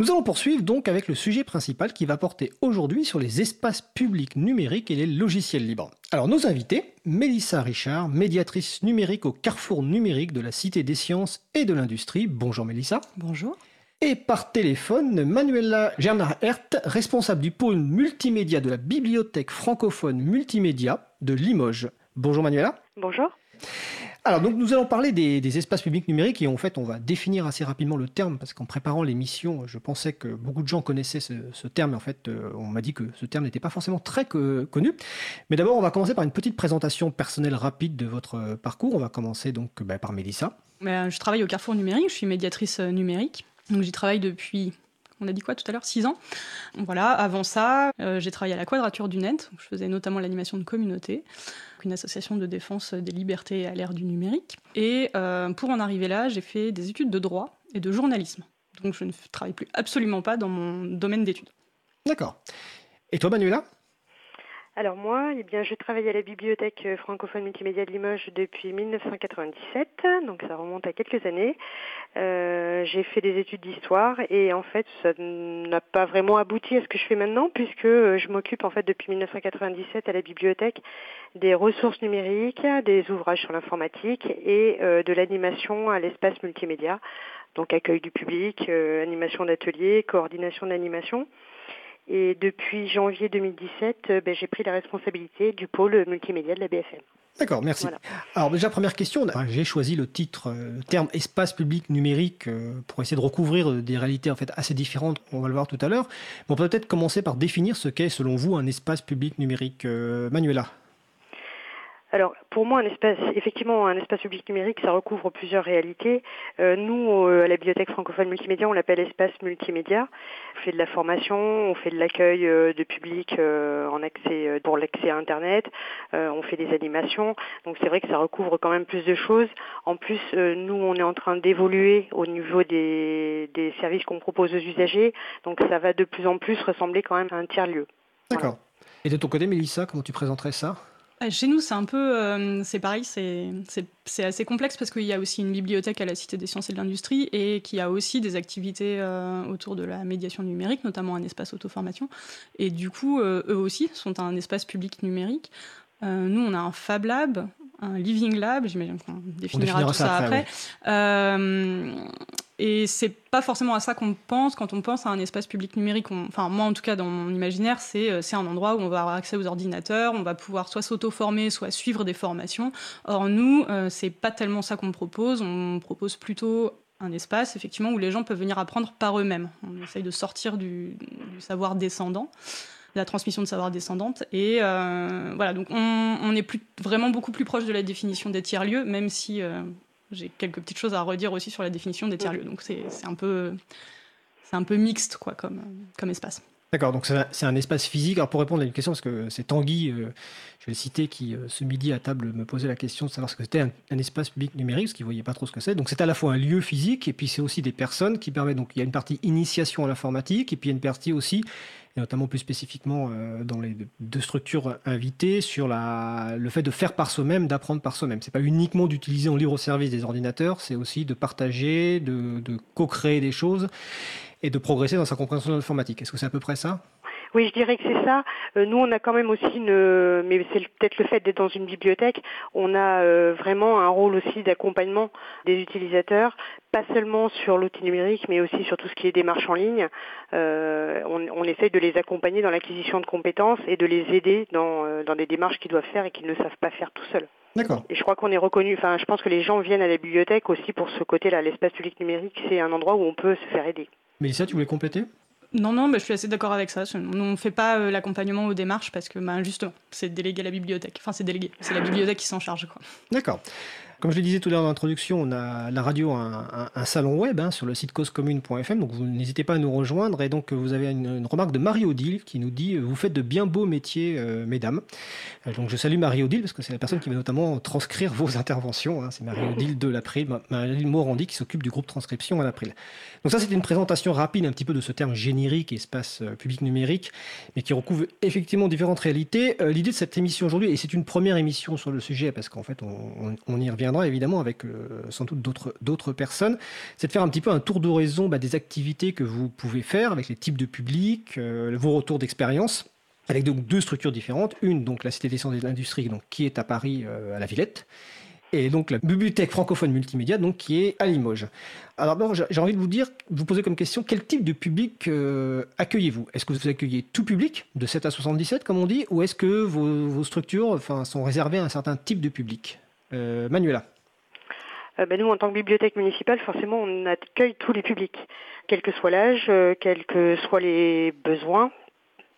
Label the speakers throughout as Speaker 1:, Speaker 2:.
Speaker 1: Nous allons poursuivre donc avec le sujet principal qui va porter aujourd'hui sur les espaces publics numériques et les logiciels libres. Alors nos invités, Mélissa Richard, médiatrice numérique au carrefour numérique de la Cité des sciences et de l'industrie. Bonjour Mélissa.
Speaker 2: Bonjour.
Speaker 1: Et par téléphone, Manuela Gernard-Hert, responsable du pôle multimédia de la Bibliothèque francophone multimédia de Limoges. Bonjour Manuela.
Speaker 3: Bonjour.
Speaker 1: Alors donc nous allons parler des, espaces publics numériques et en fait on va définir assez rapidement le terme parce qu'en préparant l'émission je pensais que beaucoup de gens connaissaient ce, terme et en fait euh, on m'a dit que ce terme n'était pas forcément très connu. Mais d'abord on va commencer par une petite présentation personnelle rapide de votre euh, parcours. On va commencer donc bah, par Mélissa.
Speaker 2: je travaille au Carrefour numérique, je suis médiatrice euh, numérique. Donc j'y travaille depuis on a dit quoi tout à l'heure? 6 ans. Voilà, avant ça, j'ai travaillé à la Quadrature du Net. Je faisais notamment l'animation de communauté une association de défense des libertés à l'ère du numérique. Et euh, pour en arriver là, j'ai fait des études de droit et de journalisme. Donc je ne travaille plus absolument pas dans mon domaine d'études.
Speaker 1: D'accord. Et toi, Manuela?
Speaker 3: Alors moi, eh bien, je travaille à la bibliothèque francophone multimédia de Limoges depuis 1997, donc ça remonte à quelques années. Euh, j'ai fait des études d'histoire et en fait, ça n'a pas vraiment abouti à ce que je fais maintenant puisque euh, je m'occupe en fait depuis 1997 à la bibliothèque des ressources numériques, des ouvrages sur l'informatique et euh, de l'animation à l'espace multimédia, donc accueil du public, animation d'ateliers, coordination d'animation. Et depuis janvier 2017, euh, ben, j'ai pris la responsabilité du pôle multimédia de la BFM.
Speaker 1: D'accord, merci. Alors déjà, première question, j'ai choisi le titre, euh, le terme espace public numérique euh, pour essayer de recouvrir des réalités en fait assez différentes, on va le voir tout à l'heure. on peut peut-être commencer par définir ce qu'est selon vous un espace public numérique. Manuela
Speaker 3: alors, pour moi, un espace, effectivement, un espace public numérique, ça recouvre plusieurs réalités. Euh, nous, à la Bibliothèque francophone multimédia, on l'appelle espace multimédia. On fait de la formation, on fait de l'accueil euh, de public euh, en accès pour l'accès à Internet, on fait des animations. Donc, c'est vrai que ça recouvre quand même plus de choses. En plus, nous, on est en train d'évoluer au niveau des, des services qu'on propose aux usagers. Donc, ça va de plus en plus ressembler quand même à un tiers-lieu.
Speaker 1: D'accord. Et de ton côté, Mélissa, comment tu présenterais ça?
Speaker 2: Chez nous, c'est un peu, euh, c'est pareil, c'est assez complexe parce qu'il y a aussi une bibliothèque à la Cité des sciences et de l'industrie et qui a aussi des activités euh, autour de la médiation numérique, notamment un espace auto-formation. Et du coup, euh, eux aussi sont un espace public numérique. Nous, on a un Fab Lab, un Living Lab, j'imagine qu'on définira, tout ça, après. Et c'est pas forcément à ça qu'on pense quand on pense à un espace public numérique. enfin, moi, en tout cas, dans mon imaginaire, euh, c'est un endroit où on va avoir accès aux ordinateurs, on va pouvoir soit s'auto-former, soit suivre des formations. Or, nous, euh, c'est pas tellement ça qu'on propose. On propose plutôt un espace, effectivement, où les gens peuvent venir apprendre par eux-mêmes. On essaye de sortir du, savoir descendant de la transmission de savoir descendante. Et euh, voilà, donc on, est plus, vraiment beaucoup plus proche de la définition des tiers-lieux, même si j'ai quelques petites choses à redire aussi sur la définition des tiers-lieux. Donc c'est un peu c'est un peu mixte quoi comme comme espace.
Speaker 1: D'accord, donc c'est un espace physique. Alors pour répondre à une question, parce que c'est Tanguy, euh, je vais le citer, qui euh, ce midi à table me posait la question de savoir ce que c'était un, espace public numérique, parce qu'il ne voyait pas trop ce que c'est. Donc c'est à la fois un lieu physique, et puis c'est aussi des personnes qui permettent, donc il y a une partie initiation à l'informatique, et puis il y a une partie aussi et notamment plus spécifiquement euh, dans les deux structures invitées, sur le fait de faire par soi-même, d'apprendre par soi-même. C'est pas uniquement d'utiliser en libre service des ordinateurs, c'est aussi de partager, de, de co-créer des choses et de progresser dans sa compréhension de l'informatique. Est-ce que c'est à peu près ça?
Speaker 3: Oui, je dirais que c'est ça. Euh, nous, on a quand même aussi une, mais c'est peut-être le fait d'être dans une bibliothèque, on a euh, vraiment un rôle aussi d'accompagnement des utilisateurs, pas seulement sur l'outil numérique, mais aussi sur tout ce qui est démarche en ligne. Euh, on, on, essaye de les accompagner dans l'acquisition de compétences et de les aider dans, dans des démarches qu'ils doivent faire et qu'ils ne savent pas faire tout seuls.
Speaker 1: D'accord.
Speaker 3: Et je crois qu'on est reconnu, enfin je pense que les gens viennent à la bibliothèque aussi pour ce côté-là. L'espace public numérique, c'est un endroit où on peut se faire aider.
Speaker 1: Mélissa, tu voulais compléter?
Speaker 2: Non, non, mais je suis assez d'accord avec ça. On ne fait pas euh, l'accompagnement aux démarches parce que, bah, justement, c'est délégué à la bibliothèque. Enfin, c'est délégué. C'est la bibliothèque qui s'en charge.
Speaker 1: D'accord. Comme je le disais tout à l'heure dans l'introduction, on a la radio un, un, salon web hein, sur le site causecommune.fm, donc vous n'hésitez pas à nous rejoindre. Et donc vous avez une, remarque de Marie-Odile qui nous dit Vous faites de bien beaux métiers, euh, mesdames. Euh, donc je salue Marie-Odile parce que c'est la personne qui va notamment transcrire vos interventions. Hein. C'est Marie-Odile de l'April, Marie-Odile Morandi qui s'occupe du groupe transcription à l'April. Donc ça, c'était une présentation rapide un petit peu de ce terme générique, espace euh, public numérique, mais qui recouvre effectivement différentes réalités. L'idée de cette émission aujourd'hui, et c'est une première émission sur le sujet parce qu'en fait on, on y revient reviendra évidemment avec sans doute d'autres personnes, c'est de faire un petit peu un tour d'horizon bah, des activités que vous pouvez faire avec les types de publics, vos retours d'expérience avec donc deux structures différentes. Une, donc la Cité des sciences et de l'industrie, donc, qui est à Paris, à la Villette, et donc la bibliothèque francophone multimédia, donc qui est à Limoges. Alors d'abord, j'ai envie de vous dire, vous poser comme question, quel type de public euh, accueillez-vous? Est-ce que vous accueillez tout public, de 7 à 77 comme on dit, ou est-ce que vos, structures sont réservées à un certain type de public? euh, Manuela.
Speaker 3: Euh, ben nous, en tant que bibliothèque municipale, forcément, on accueille tous les publics, quel que soit l'âge, quels que soient les besoins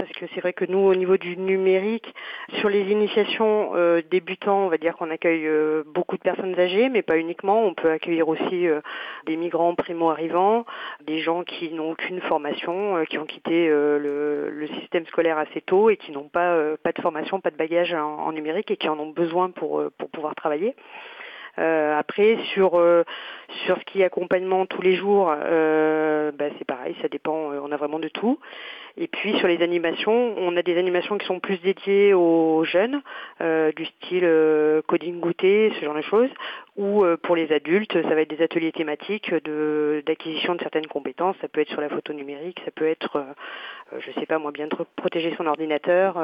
Speaker 3: parce que c'est vrai que nous, au niveau du numérique, sur les initiations euh, débutants, on va dire qu'on accueille euh, beaucoup de personnes âgées, mais pas uniquement. On peut accueillir aussi euh, des migrants primo-arrivants, des gens qui n'ont aucune formation, qui ont quitté le, système scolaire assez tôt et qui n'ont pas, de formation, pas de bagage en, numérique et qui en ont besoin pour pouvoir travailler. Après, sur sur ce qui est accompagnement tous les jours, bah, c'est pareil, ça dépend. on a vraiment de tout. Et puis sur les animations, on a des animations qui sont plus dédiées aux jeunes, euh, du style euh, coding goûter, ce genre de choses, ou euh, pour les adultes, ça va être des ateliers thématiques d'acquisition de, certaines compétences. Ça peut être sur la photo numérique, ça peut être, je ne sais pas moi, bien protéger son ordinateur,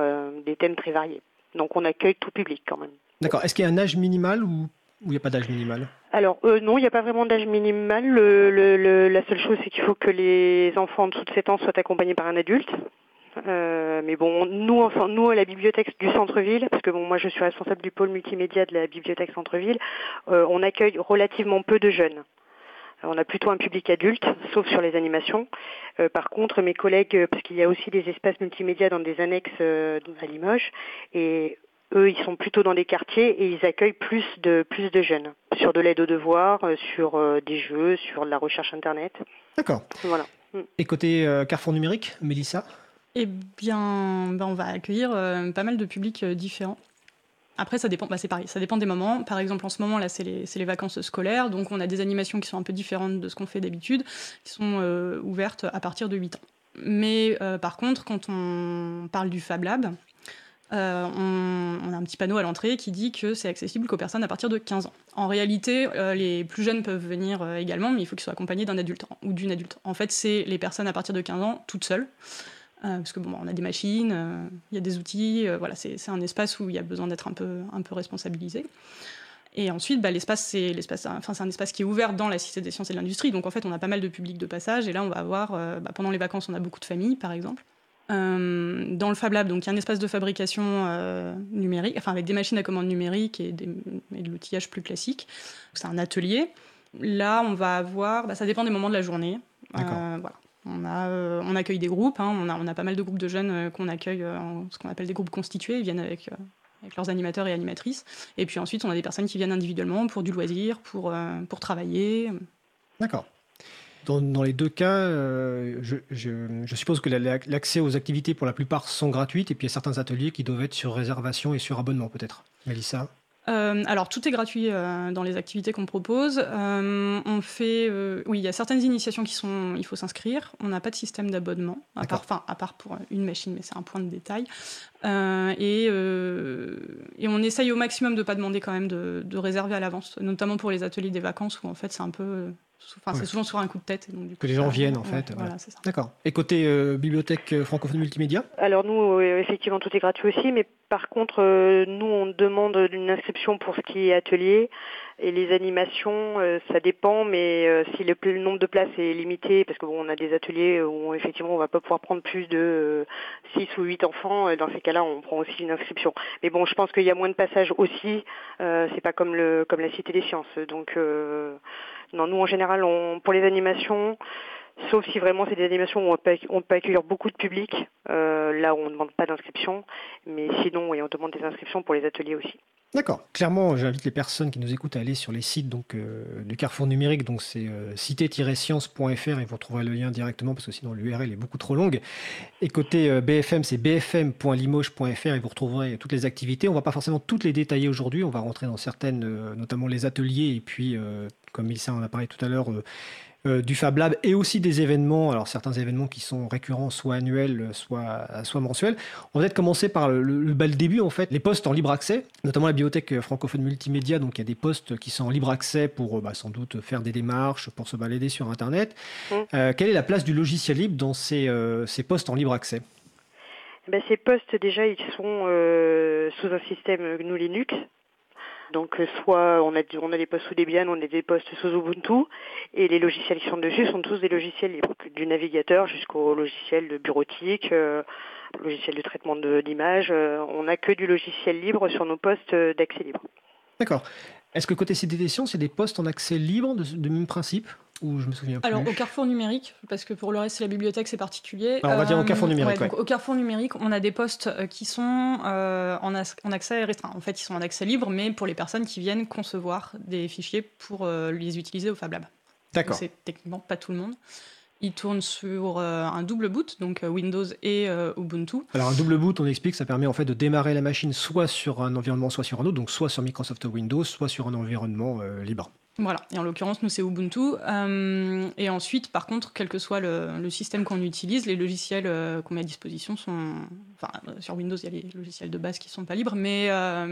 Speaker 3: des thèmes très variés. Donc on accueille tout public quand même.
Speaker 1: D'accord. Est-ce qu'il y a un âge minimal ou il n'y a pas d'âge minimal
Speaker 3: Alors non, il n'y a pas vraiment d'âge minimal. la seule chose, c'est qu'il faut que les enfants en dessous de 7 ans soient accompagnés par un adulte. Euh, mais bon, nous, enfin, nous à la bibliothèque du centre-ville, parce que bon, moi je suis responsable du pôle multimédia de la bibliothèque centre-ville, euh, on accueille relativement peu de jeunes. On a plutôt un public adulte, sauf sur les animations. Euh, par contre, mes collègues, parce qu'il y a aussi des espaces multimédia dans des annexes à Limoges, et eux, ils sont plutôt dans des quartiers et ils accueillent plus de plus de jeunes sur de l'aide aux devoirs, euh, sur euh, des jeux, sur de la recherche internet.
Speaker 1: D'accord. Voilà. Mm. Et côté euh, Carrefour numérique, Mélissa?
Speaker 2: Eh bien, ben, on va accueillir pas mal de publics différents. Après, ça dépend, bah, c'est pareil, ça dépend des moments. Par exemple, en ce moment, là, c'est les, les, vacances scolaires, donc on a des animations qui sont un peu différentes de ce qu'on fait d'habitude, qui sont ouvertes à partir de 8 ans. Mais par contre, quand on parle du Fab Lab, euh, on, a un petit panneau à l'entrée qui dit que c'est accessible qu'aux personnes à partir de 15 ans. En réalité, euh, les plus jeunes peuvent venir euh, également, mais il faut qu'ils soient accompagnés d'un adulte ou d'une adulte. En fait, c'est les personnes à partir de 15 ans toutes seules. parce que bon, on a des machines, il y a des outils, voilà, c'est un espace où il y a besoin d'être un peu, un peu responsabilisé. Et ensuite, bah, l'espace, c'est enfin, un espace qui est ouvert dans la Cité des sciences et de l'industrie. Donc en fait, on a pas mal de public de passage. Et là, on va avoir, bah, pendant les vacances, on a beaucoup de familles, par exemple. Euh, dans le Fab Lab, donc il y a un espace de fabrication euh, numérique, enfin avec des machines à commande numérique et, de l'outillage plus classique. C'est un atelier. Là, on va avoir, bah, ça dépend des moments de la journée. Euh, voilà. On, a, on accueille des groupes, hein. on, a, on, a, pas mal de groupes de jeunes qu'on accueille, ce qu'on appelle des groupes constitués, ils viennent avec, avec, leurs animateurs et animatrices. Et puis ensuite, on a des personnes qui viennent individuellement pour du loisir, pour, pour travailler.
Speaker 1: D'accord. Dans, les deux cas, euh, je, suppose que l'accès aux activités pour la plupart sont gratuites et puis il y a certains ateliers qui doivent être sur réservation et sur abonnement peut-être. Mélissa
Speaker 2: euh, alors tout est gratuit euh, dans les activités qu'on propose. on fait, oui, il y a certaines initiations qui sont, il faut s'inscrire. On n'a pas de système d'abonnement, à part, enfin, à part pour une machine, mais c'est un point de détail. Et, et, on essaye au maximum de ne pas demander quand même de, de réserver à l'avance, notamment pour les ateliers des vacances où en fait c'est un peu c'est souvent sur un coup de tête.
Speaker 1: que les gens viennent, en fait. D'accord. Et côté euh, bibliothèque euh, francophone multimédia?
Speaker 3: Alors, nous, effectivement, tout est gratuit aussi, mais par contre, euh, nous, on demande une inscription pour ce qui est atelier. Et les animations, ça dépend, mais si le, nombre de places est limité, parce qu'on on a des ateliers où effectivement on va pas pouvoir prendre plus de 6 ou 8 enfants, dans ces cas-là, on prend aussi une inscription. Mais bon, je pense qu'il y a moins de passages aussi. c'est pas comme le comme la Cité des Sciences. Donc non, nous en général, on, pour les animations, sauf si vraiment c'est des animations où on peut, accueillir beaucoup de public, euh, là où on ne demande pas d'inscription, mais sinon, oui, on demande des inscriptions pour les ateliers aussi.
Speaker 1: D'accord. Clairement, j'invite les personnes qui nous écoutent à aller sur les sites donc, euh, du Carrefour numérique, donc c'est euh, cité-science.fr et vous retrouverez le lien directement parce que sinon l'URL est beaucoup trop longue. Et côté BFM, c'est bfm.limoges.fr et vous retrouverez toutes les activités. On ne va pas forcément toutes les détailler aujourd'hui, on va rentrer dans certaines, notamment les ateliers et puis comme Mélissa en a parlé tout à l'heure, euh, du Fab Lab et aussi des événements, alors certains événements qui sont récurrents, soit annuels, soit, soit mensuels. On va peut-être commencer par le, le, le, début, en fait, les postes en libre accès, notamment la bibliothèque francophone multimédia, donc il y a des postes qui sont en libre accès pour bah, sans doute faire des démarches, pour se balader sur Internet. Mmh. quelle est la place du logiciel libre dans ces, ces postes en libre accès?
Speaker 3: Ben, Ces postes, déjà, ils sont euh, sous un système GNU Linux. Donc euh, soit on a, on a des postes sous Debian, on a des postes sous Ubuntu, et les logiciels qui sont dessus sont tous des logiciels libres, du navigateur jusqu'au logiciel de bureautique, euh, logiciel de traitement d'images. Euh, on n'a que du logiciel libre sur nos postes d'accès libre.
Speaker 1: D'accord. Est-ce que côté CDD c'est des postes en accès libre de même principe? Ou je me souviens
Speaker 2: Alors au Carrefour numérique, parce que pour le reste c'est la bibliothèque, c'est particulier.
Speaker 1: on va dire au Carrefour euh, numérique.
Speaker 2: Ouais, au Carrefour numérique, on a des postes euh, qui sont euh, en, en, accès restreint. En fait, ils sont en accès libre, mais pour les personnes qui viennent concevoir des fichiers pour les utiliser au Fab Lab.
Speaker 1: D'accord.
Speaker 2: C'est techniquement pas tout le monde. Ils tournent sur un double boot, donc Windows et Ubuntu.
Speaker 1: Alors un double boot, on explique, ça permet en fait de démarrer la machine soit sur un environnement, soit sur un autre, donc soit sur Microsoft Windows, soit sur un environnement libre.
Speaker 2: Voilà, et en l'occurrence, nous, c'est Ubuntu. Euh, et ensuite, par contre, quel que soit le, système qu'on utilise, les logiciels euh, qu'on met à disposition sont. Enfin, euh, sur Windows, il y a les logiciels de base qui ne sont pas libres, mais,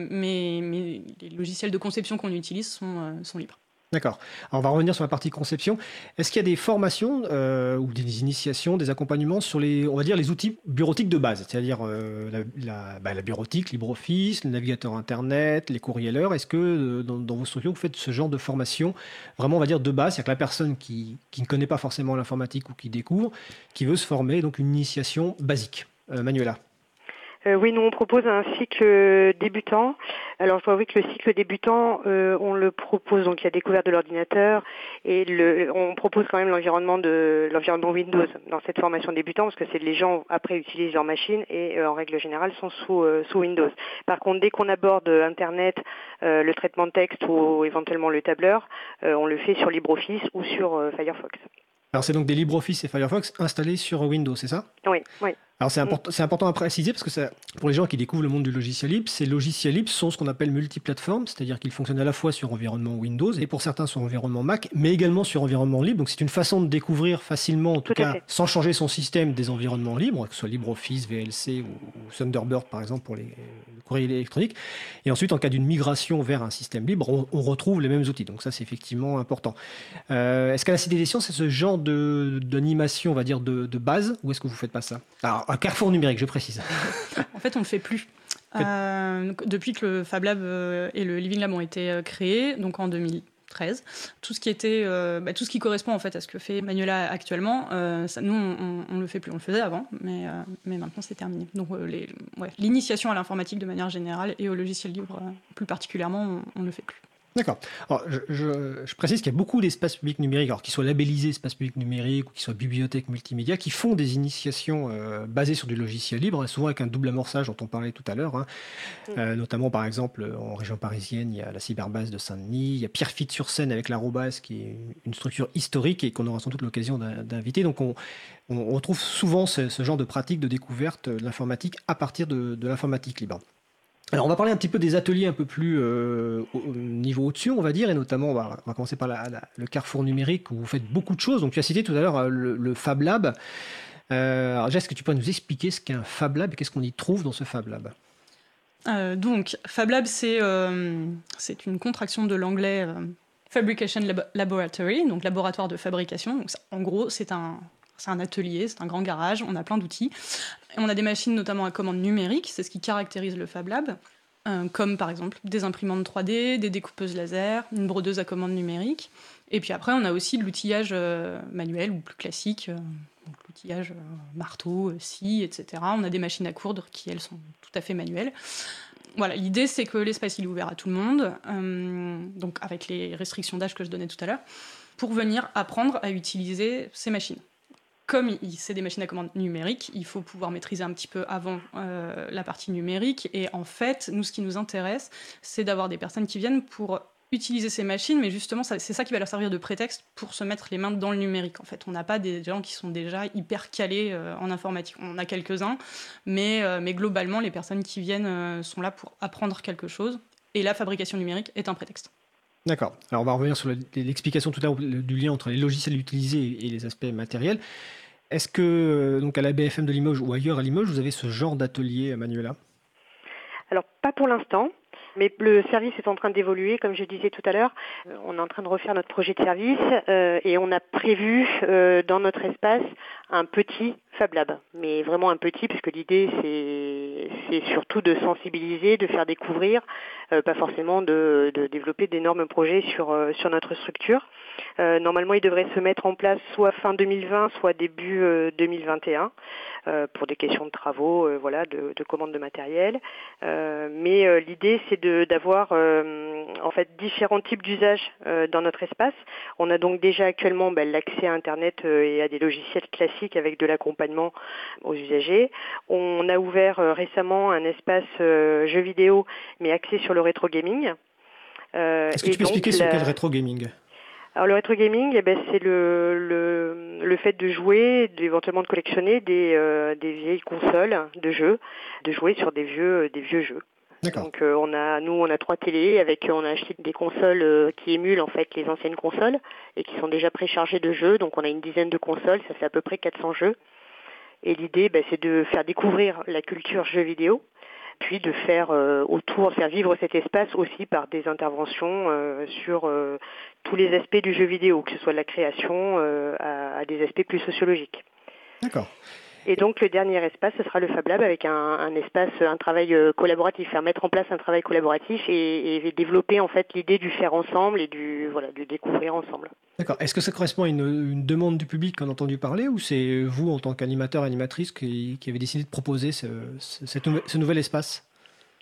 Speaker 2: mais, mais, les logiciels de conception qu'on utilise sont, sont libres.
Speaker 1: D'accord. On va revenir sur la partie conception. Est-ce qu'il y a des formations euh, ou des initiations, des accompagnements sur les, on va dire, les outils bureautiques de base, c'est-à-dire euh, la, bah, la, bureautique, LibreOffice, le navigateur Internet, les courrieleurs Est-ce que euh, dans, vos structures, vous faites ce genre de formation vraiment, on va dire, de base? C'est-à-dire que la personne qui, qui, ne connaît pas forcément l'informatique ou qui découvre, qui veut se former, donc une initiation basique. Manuela
Speaker 3: euh, oui, nous on propose un cycle débutant. Alors je dois avouer que le cycle débutant, euh, on le propose donc il y a découverte de l'ordinateur et le, on propose quand même l'environnement de l'environnement Windows dans cette formation débutant parce que c'est les gens après utilisent leur machine et euh, en règle générale sont sous sous Windows. Par contre, dès qu'on aborde Internet, le traitement de texte ou éventuellement le tableur, on le fait sur LibreOffice ou sur Firefox.
Speaker 1: Alors c'est donc des LibreOffice et Firefox installés sur Windows, c'est ça?
Speaker 3: Oui, oui.
Speaker 1: Alors c'est important, c'est important à préciser parce que ça, pour les gens qui découvrent le monde du logiciel libre, ces logiciels libres sont ce qu'on appelle multiplateformes, c'est-à-dire qu'ils fonctionnent à la fois sur environnement Windows et pour certains sur environnement Mac, mais également sur environnement libre. Donc c'est une façon de découvrir facilement, en tout, cas sans changer son système, des environnements libres, que ce soit LibreOffice, VLC ou, Thunderbird par exemple pour les, le courrier électronique. Et ensuite, en cas d'une migration vers un système libre, on, retrouve les mêmes outils. Donc ça c'est effectivement important. Euh, est-ce qu'à la Cité des Sciences, c'est ce genre de, d'animation, on va dire, de, de base, ou est-ce que vous faites pas ça? Alors, un carrefour numérique, je précise.
Speaker 2: en fait, on ne le fait plus. Euh, depuis que le Fab Lab euh, et le Living Lab ont été euh, créés, donc en 2013, tout ce qui était, bah, tout ce qui correspond en fait à ce que fait Manuela actuellement, ça, nous on, ne le fait plus. On le faisait avant, mais, mais maintenant c'est terminé. Donc l'initiation à l'informatique de manière générale et au logiciel libre plus particulièrement, on ne le fait plus.
Speaker 1: D'accord. Alors, je, précise qu'il y a beaucoup d'espaces publics numériques, alors qu'ils soient labellisés espaces publics numériques ou qu'ils soient bibliothèques multimédia, qui font des initiations euh, basées sur du logiciel libre, et souvent avec un double amorçage dont on parlait tout à l'heure. Hein. Mm. Euh, notamment, par exemple, en région parisienne, il y a la cyberbase de Saint-Denis, il y a Pierrefitte-sur-Seine avec l'Arrobase, qui est une structure historique et qu'on aura sans doute l'occasion d'inviter. Donc, on, retrouve souvent ce, genre de pratique de découverte de l'informatique à partir de l'informatique libre. Alors on va parler un petit peu des ateliers un peu plus euh, au niveau au-dessus, on va dire, et notamment on va, commencer par le carrefour numérique où vous faites beaucoup de choses. Donc tu as cité tout à l'heure euh, le, Fab Lab. Euh, alors est-ce que tu peux nous expliquer ce qu'est un Fab Lab et qu'est-ce qu'on y trouve dans ce Fab Lab?
Speaker 2: Donc, Fab Lab, c'est une contraction de l'anglais Fabrication Laboratory, donc laboratoire de fabrication. En gros, c'est un, c'est un atelier, c'est un grand garage, on a plein d'outils. On a des machines notamment à commande numérique, c'est ce qui caractérise le Fab Lab, euh, comme par exemple des imprimantes 3D, des découpeuses laser, une brodeuse à commande numérique. Et puis après, on a aussi de l'outillage euh, manuel ou plus classique, euh, l'outillage marteau, scie, etc. On a des machines à coudre qui, elles, sont tout à fait manuelles. Voilà, l'idée c'est que l'espace il est ouvert à tout le monde, donc avec les restrictions d'âge que je donnais tout à l'heure, pour venir apprendre à utiliser ces machines comme c'est des machines à commande numériques, il faut pouvoir maîtriser un petit peu avant euh, la partie numérique. Et en fait, nous, ce qui nous intéresse, c'est d'avoir des personnes qui viennent pour utiliser ces machines, mais justement, c'est ça qui va leur servir de prétexte pour se mettre les mains dans le numérique. En fait, on n'a pas des gens qui sont déjà hyper calés euh, en informatique. On en a quelques-uns, mais, euh, mais globalement, les personnes qui viennent sont là pour apprendre quelque chose. Et la fabrication numérique est un prétexte.
Speaker 1: D'accord. Alors on va revenir sur l'explication tout à l'heure du lien entre les logiciels utilisés et les aspects matériels. Est-ce que donc à la BFM de Limoges ou ailleurs à Limoges, vous avez ce genre d'atelier, Manuela?
Speaker 3: Alors pas pour l'instant. Mais le service est en train d'évoluer, comme je disais tout à l'heure. Euh, on est en train de refaire notre projet de service euh, et on a prévu euh, dans notre espace un petit Fab Lab, mais vraiment un petit, puisque l'idée c'est surtout de sensibiliser, de faire découvrir, pas forcément de, développer d'énormes projets sur, sur notre structure. normalement, il devrait se mettre en place soit fin 2020, soit début 2021, pour des questions de travaux, voilà, de, de commande de matériel. mais l'idée c'est d'avoir euh, en fait différents types d'usages euh, dans notre espace. On a donc déjà actuellement ben, l'accès à Internet euh, et à des logiciels classiques avec de l'accompagnement aux usagers. On a ouvert récemment un espace jeux vidéo, mais axé sur le rétro gaming.
Speaker 1: Est-ce que tu peux expliquer sur quel rétro gaming?
Speaker 3: Alors le rétro gaming, eh ben, c'est le, le, le, fait de jouer, éventuellement de collectionner des, des vieilles consoles de jeux, de jouer sur des vieux, des vieux jeux. Donc euh, on a, nous on a trois télés avec, on a acheté des consoles euh, qui émulent en fait les anciennes consoles et qui sont déjà préchargées de jeux. Donc on a une dizaine de consoles, ça fait à peu près 400 jeux. Et l'idée, ben, c'est de faire découvrir la culture jeux vidéo, puis de faire euh, autour, faire vivre cet espace aussi par des interventions sur tous les aspects du jeu vidéo, que ce soit de la création à, à des aspects plus sociologiques.
Speaker 1: D'accord.
Speaker 3: Et donc le dernier espace, ce sera le Fab Lab avec un, espace, un travail euh, collaboratif, faire mettre en place un travail collaboratif et, développer en fait l'idée du faire ensemble et du voilà du découvrir ensemble.
Speaker 1: D'accord. Est-ce que ça correspond à une, demande du public qu'on a entendu parler ou c'est vous en tant qu'animateur animatrice qui, avez décidé de proposer ce nouvel espace?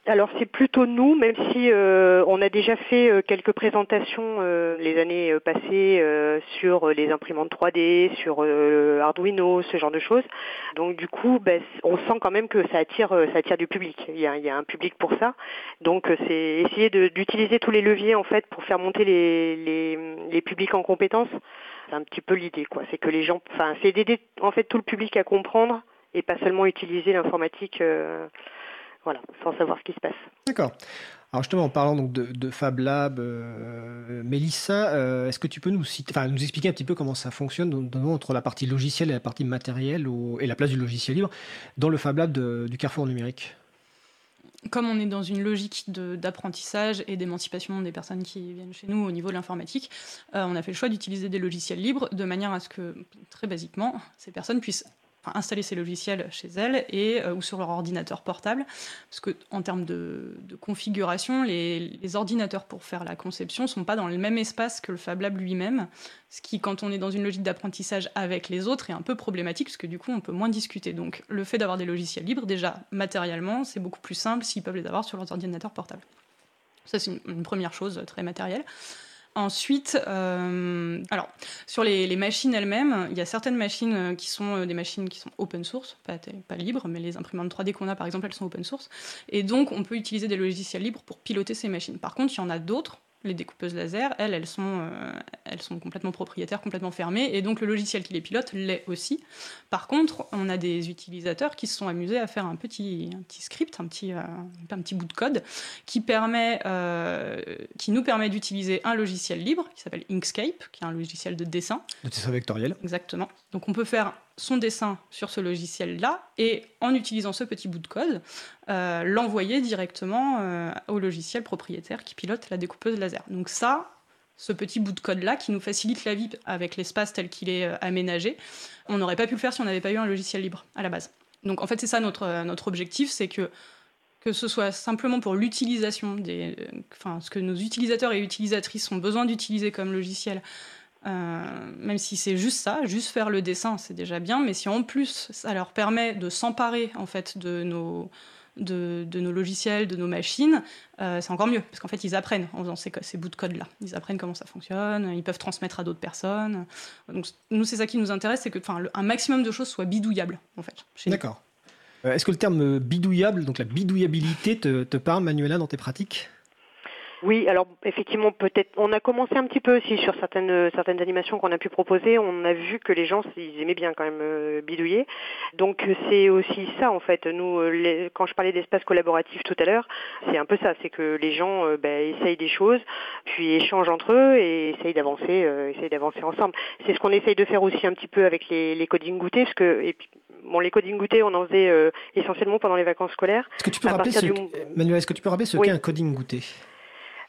Speaker 3: Alors c'est plutôt nous, même si euh, on a déjà fait euh, quelques présentations euh, les années passées sur les imprimantes 3D, sur Arduino, ce genre de choses. Donc du coup, ben, on sent quand même que ça attire, ça attire du public. Il y a, un public pour ça. Donc c'est essayer d'utiliser tous les leviers en fait pour faire monter les, les, les publics en compétences. C'est un petit peu l'idée, quoi. C'est que les gens, enfin, c'est d'aider en fait tout le public à comprendre et pas seulement utiliser l'informatique voilà, sans savoir ce qui se passe.
Speaker 1: D'accord. Alors justement, en parlant donc de, Fab Lab, euh, Mélissa, euh, est-ce que tu peux nous, expliquer un petit peu comment ça fonctionne, notamment entre la partie logicielle et la partie matérielle et la place du logiciel libre dans le Fab Lab du Carrefour numérique?
Speaker 2: Comme on est dans une logique d'apprentissage et d'émancipation des personnes qui viennent chez nous au niveau de l'informatique, euh, on a fait le choix d'utiliser des logiciels libres de manière à ce que, très basiquement, ces personnes puissent installer ces logiciels chez elles et, euh, ou sur leur ordinateur portable. Parce que en termes de, configuration, les, ordinateurs pour faire la conception ne sont pas dans le même espace que le Fab Lab lui-même. Ce qui, quand on est dans une logique d'apprentissage avec les autres, est un peu problématique parce que du coup, on peut moins discuter. Donc, le fait d'avoir des logiciels libres, déjà matériellement, c'est beaucoup plus simple s'ils peuvent les avoir sur leurs ordinateurs portables. Ça, c'est une, première chose très matérielle. Ensuite, euh, alors sur les, machines elles-mêmes, il y a certaines machines euh, qui sont euh, des machines qui sont open source, pas, pas libres, mais les imprimantes 3D qu'on a par exemple, elles sont open source. Et donc on peut utiliser des logiciels libres pour piloter ces machines. Par contre, il y en a d'autres les découpeuses laser, elles, elles sont, euh, elles sont complètement propriétaires, complètement fermées, et donc le logiciel qui les pilote l'est aussi. Par contre, on a des utilisateurs qui se sont amusés à faire un petit, un petit script, un petit, euh, un petit bout de code, qui, permet, euh, qui nous permet d'utiliser un logiciel libre, qui s'appelle Inkscape, qui est un logiciel de dessin.
Speaker 1: De dessin vectoriel.
Speaker 2: Exactement. Donc on peut faire son dessin sur ce logiciel-là et en utilisant ce petit bout de code, euh, l'envoyer directement euh, au logiciel propriétaire qui pilote la découpeuse laser. Donc ça, ce petit bout de code-là qui nous facilite la vie avec l'espace tel qu'il est euh, aménagé, on n'aurait pas pu le faire si on n'avait pas eu un logiciel libre à la base. Donc en fait c'est ça notre, notre objectif, c'est que que ce soit simplement pour l'utilisation des, enfin ce que nos utilisateurs et utilisatrices ont besoin d'utiliser comme logiciel, euh, même si c'est juste ça, juste faire le dessin, c'est déjà bien. Mais si en plus ça leur permet de s'emparer en fait de nos de, nos logiciels, de nos machines, euh, c'est encore mieux parce qu'en fait ils apprennent en faisant ces, ces bouts de code là. Ils apprennent comment ça fonctionne, ils peuvent transmettre à d'autres personnes. Donc nous c'est ça qui nous intéresse, c'est que un maximum de choses soient bidouillables en fait.
Speaker 1: D'accord. Euh, est-ce que le terme bidouillable, donc la bidouillabilité, te, te parle, Manuela, dans tes pratiques?
Speaker 3: Oui, alors effectivement, peut-être. On a commencé un petit peu aussi sur certaines certaines animations qu'on a pu proposer. On a vu que les gens ils aimaient bien quand même euh, bidouiller. Donc c'est aussi ça en fait. Nous, quand je parlais d'espace collaboratif tout à l'heure, c'est un peu ça, c'est que les gens ben, essayent des choses, puis échangent entre eux et essayent d'avancer, essayent d'avancer ensemble. C'est ce qu'on essaye de faire aussi un petit peu avec les, les coding goûtés, parce que et puis, bon, les coding goûtés, on en faisait essentiellement pendant les vacances scolaires.
Speaker 1: Est-ce que tu peux rappeler ce, Manuel, est-ce que tu peux rappeler ce qu'est un coding goûté?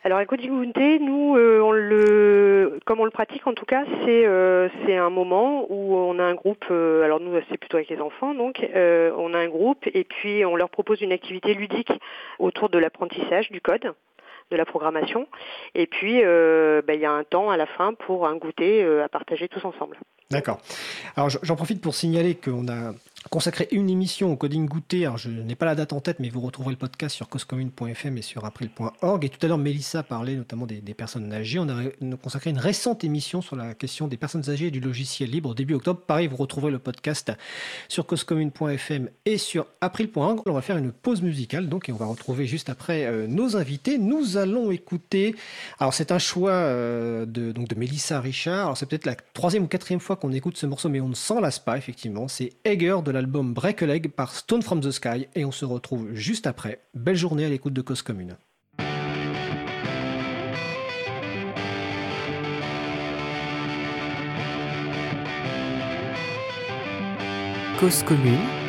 Speaker 3: Alors, goûté, nous, euh, on le, comme on le pratique en tout cas, c'est euh, un moment où on a un groupe. Euh, alors nous, c'est plutôt avec les enfants, donc on a un groupe et puis on leur propose une activité ludique autour de l'apprentissage du code de la programmation. Et puis, ben, il y a un temps à la fin pour un goûter à partager tous ensemble.
Speaker 1: D'accord. Alors j'en profite pour signaler qu'on a consacré une émission au coding goûté. Alors je n'ai pas la date en tête, mais vous retrouverez le podcast sur causecommune.fm et sur april.org. Et tout à l'heure, Mélissa parlait notamment des, personnes âgées. On a consacré une récente émission sur la question des personnes âgées et du logiciel libre début octobre. Pareil, vous retrouverez le podcast sur causecommune.fm et sur april.org. On va faire une pause musicale, donc, et on va retrouver juste après euh, nos invités. Nous allons écouter. Alors c'est un choix euh, de, donc de Mélissa Richard. Alors c'est peut-être la troisième ou quatrième fois qu'on écoute ce morceau, mais on ne s'en lasse pas, effectivement. C'est Egger de l'album Break a Leg par Stone from the Sky, et on se retrouve juste après. Belle journée à l'écoute de Cause Commune.
Speaker 4: Cause Commune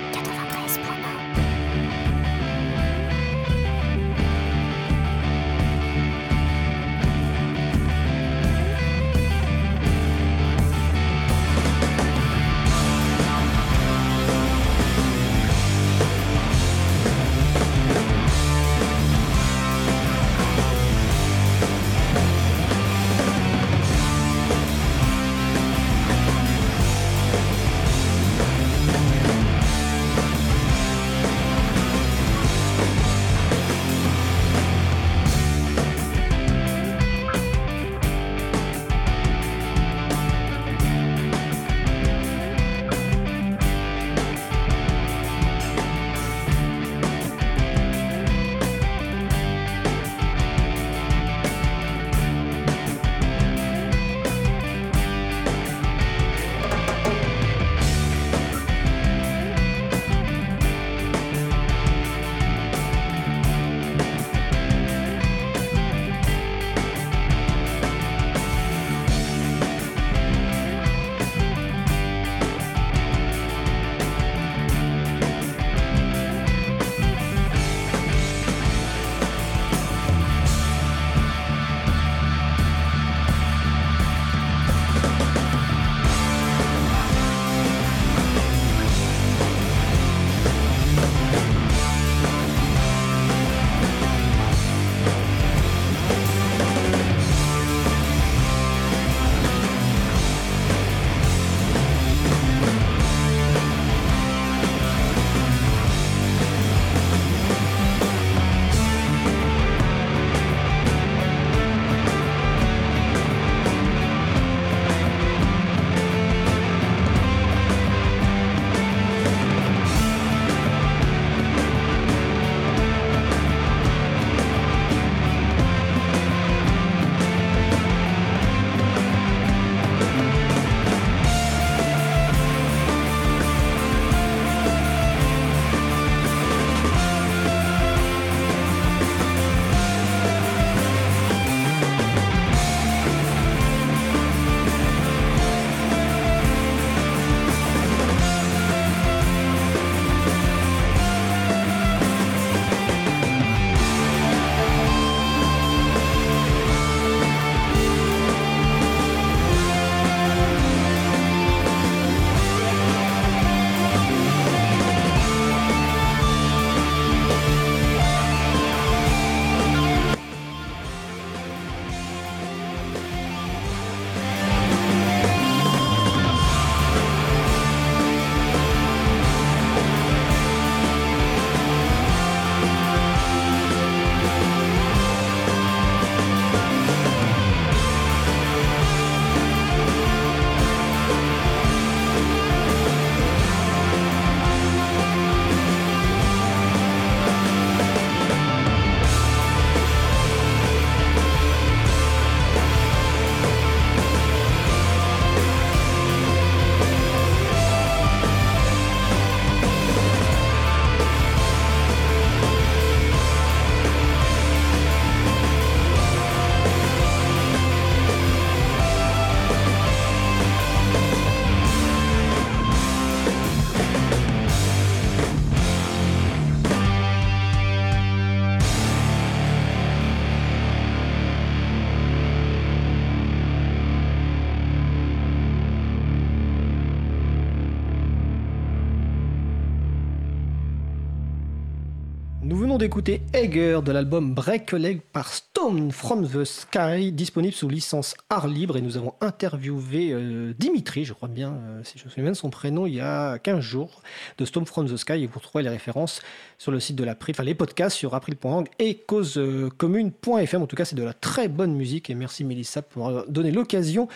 Speaker 1: d'écouter Egger de l'album Break a Leg par Stone from the Sky, disponible sous licence art libre. Et nous avons interviewé euh, Dimitri, je crois bien, euh, si je me souviens de son prénom, il y a 15 jours, de Stone from the Sky. Et vous trouverez les références sur le site de l'April, enfin les podcasts sur april.org et causecommune.fm. En tout cas, c'est de la très bonne musique. Et merci Mélissa pour donner l'occasion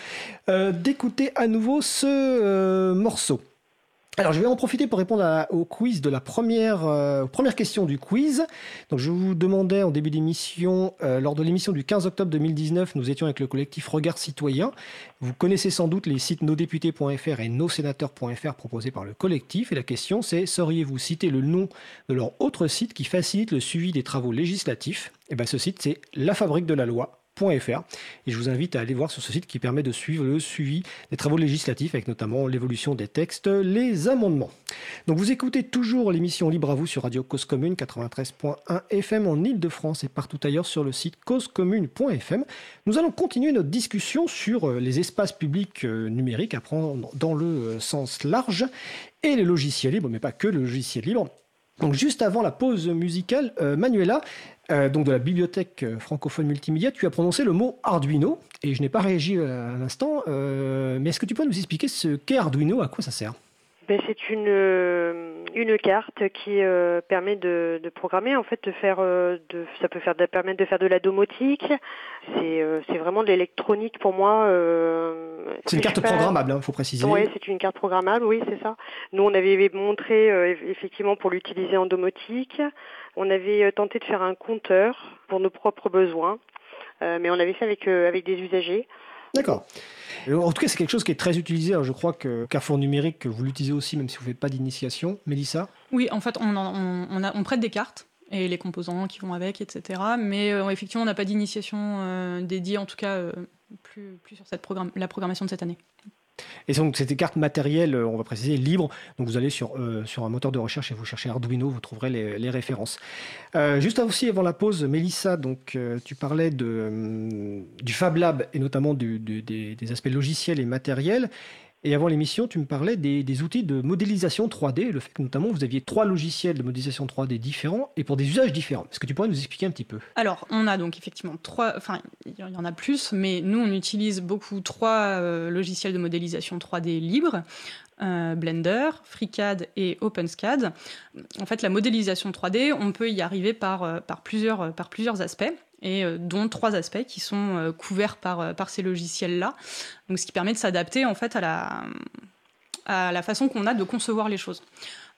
Speaker 1: euh, d'écouter à nouveau ce morceau. Alors, je vais en profiter pour répondre au quiz de la première, euh, première question du quiz. Donc, je vous demandais en début d'émission, euh, lors de l'émission du 15 octobre 2019, nous étions avec le collectif Regard Citoyen. Vous connaissez sans doute les sites nosdéputés.fr et nossénateurs.fr proposés par le collectif. Et la question, c'est sauriez-vous citer le nom de leur autre site qui facilite le suivi des travaux législatifs? Et eh bien, ce site, c'est La Fabrique de la Loi et je vous invite à aller voir sur ce site qui permet de suivre le suivi des travaux législatifs avec notamment l'évolution des textes, les amendements. Donc vous écoutez toujours l'émission Libre à vous sur Radio Cause Commune 93.1 FM en Ile-de-France et partout ailleurs sur le site causecommune.fm. Nous allons continuer notre discussion sur euh, les espaces publics euh, numériques à prendre dans le euh, sens large et les logiciels libres, mais pas que le logiciel libre. Donc juste avant la pause musicale, Manuela, euh, donc de la bibliothèque euh, francophone multimédia, tu as prononcé le mot Arduino, et je n'ai pas réagi euh, à l'instant, mais est-ce que tu peux nous expliquer ce qu'est Arduino, à quoi ça sert?
Speaker 3: Ben, c'est une, une carte qui permet de, programmer, en fait, de faire, de, ça peut faire, de, permettre de faire de la domotique. C'est, c'est vraiment de l'électronique pour moi.
Speaker 1: c'est une carte programmable, il hein, faut préciser.
Speaker 3: Oui, c'est une carte programmable, oui, c'est ça. Nous, on avait montré effectivement pour l'utiliser en domotique. On avait euh, tenté de faire un compteur pour nos propres besoins, euh, mais on avait fait avec, euh, avec des usagers.
Speaker 1: D'accord. En tout cas, c'est quelque chose qui est très utilisé. je crois que Carrefour Numérique, vous l'utilisez aussi, même si vous ne faites pas d'initiation. Mélissa
Speaker 2: Oui, en fait, on, on, prête des cartes et les composants qui vont avec, etc. Mais effectivement, on n'a pas d'initiation dédiée, en tout cas, plus, plus sur cette programme, la programmation de cette année.
Speaker 1: Et donc, c'est des cartes matérielles, euh, on va préciser, libres. Donc, vous allez sur, euh, sur un moteur de recherche et vous cherchez Arduino, vous trouverez les, références. Euh, juste aussi avant la pause, Mélissa, donc, tu parlais du Fab Lab et notamment des, aspects logiciels et matériels. Et avant l'émission, tu me parlais des, outils de modélisation 3D, le fait que notamment vous aviez trois logiciels de modélisation 3D différents et pour des usages différents. Est-ce que tu pourrais nous expliquer un petit peu?
Speaker 2: Alors, on a donc effectivement trois, enfin, il y en a plus, mais nous, on utilise beaucoup trois euh, logiciels de modélisation 3D libres. Euh, Blender, FreeCAD et OpenSCAD. En fait, la modélisation 3D, on peut y arriver par, euh, par, plusieurs, par plusieurs aspects et euh, dont trois aspects qui sont euh, couverts par, euh, par ces logiciels-là. Donc, ce qui permet de s'adapter en fait à la, à la façon qu'on a de concevoir les choses.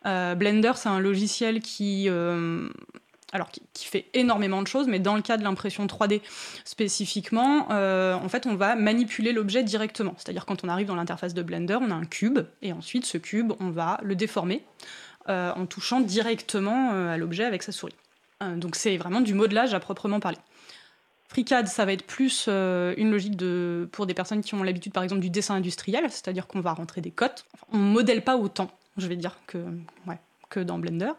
Speaker 2: Blender, c'est un logiciel qui, alors qui, fait énormément de choses, mais dans le cas de l'impression 3D spécifiquement, en fait, on va manipuler l'objet directement. C'est-à-dire quand on arrive dans l'interface de Blender, on a un cube, et ensuite ce cube, on va le déformer en touchant directement à l'objet avec sa souris. donc c'est vraiment du modelage à proprement parler. FreeCAD, ça va être plus euh, une logique de, pour des personnes qui ont l'habitude, par exemple, du dessin industriel, c'est-à-dire qu'on va rentrer des cotes. on ne modèle pas autant, je vais dire, que, que dans Blender.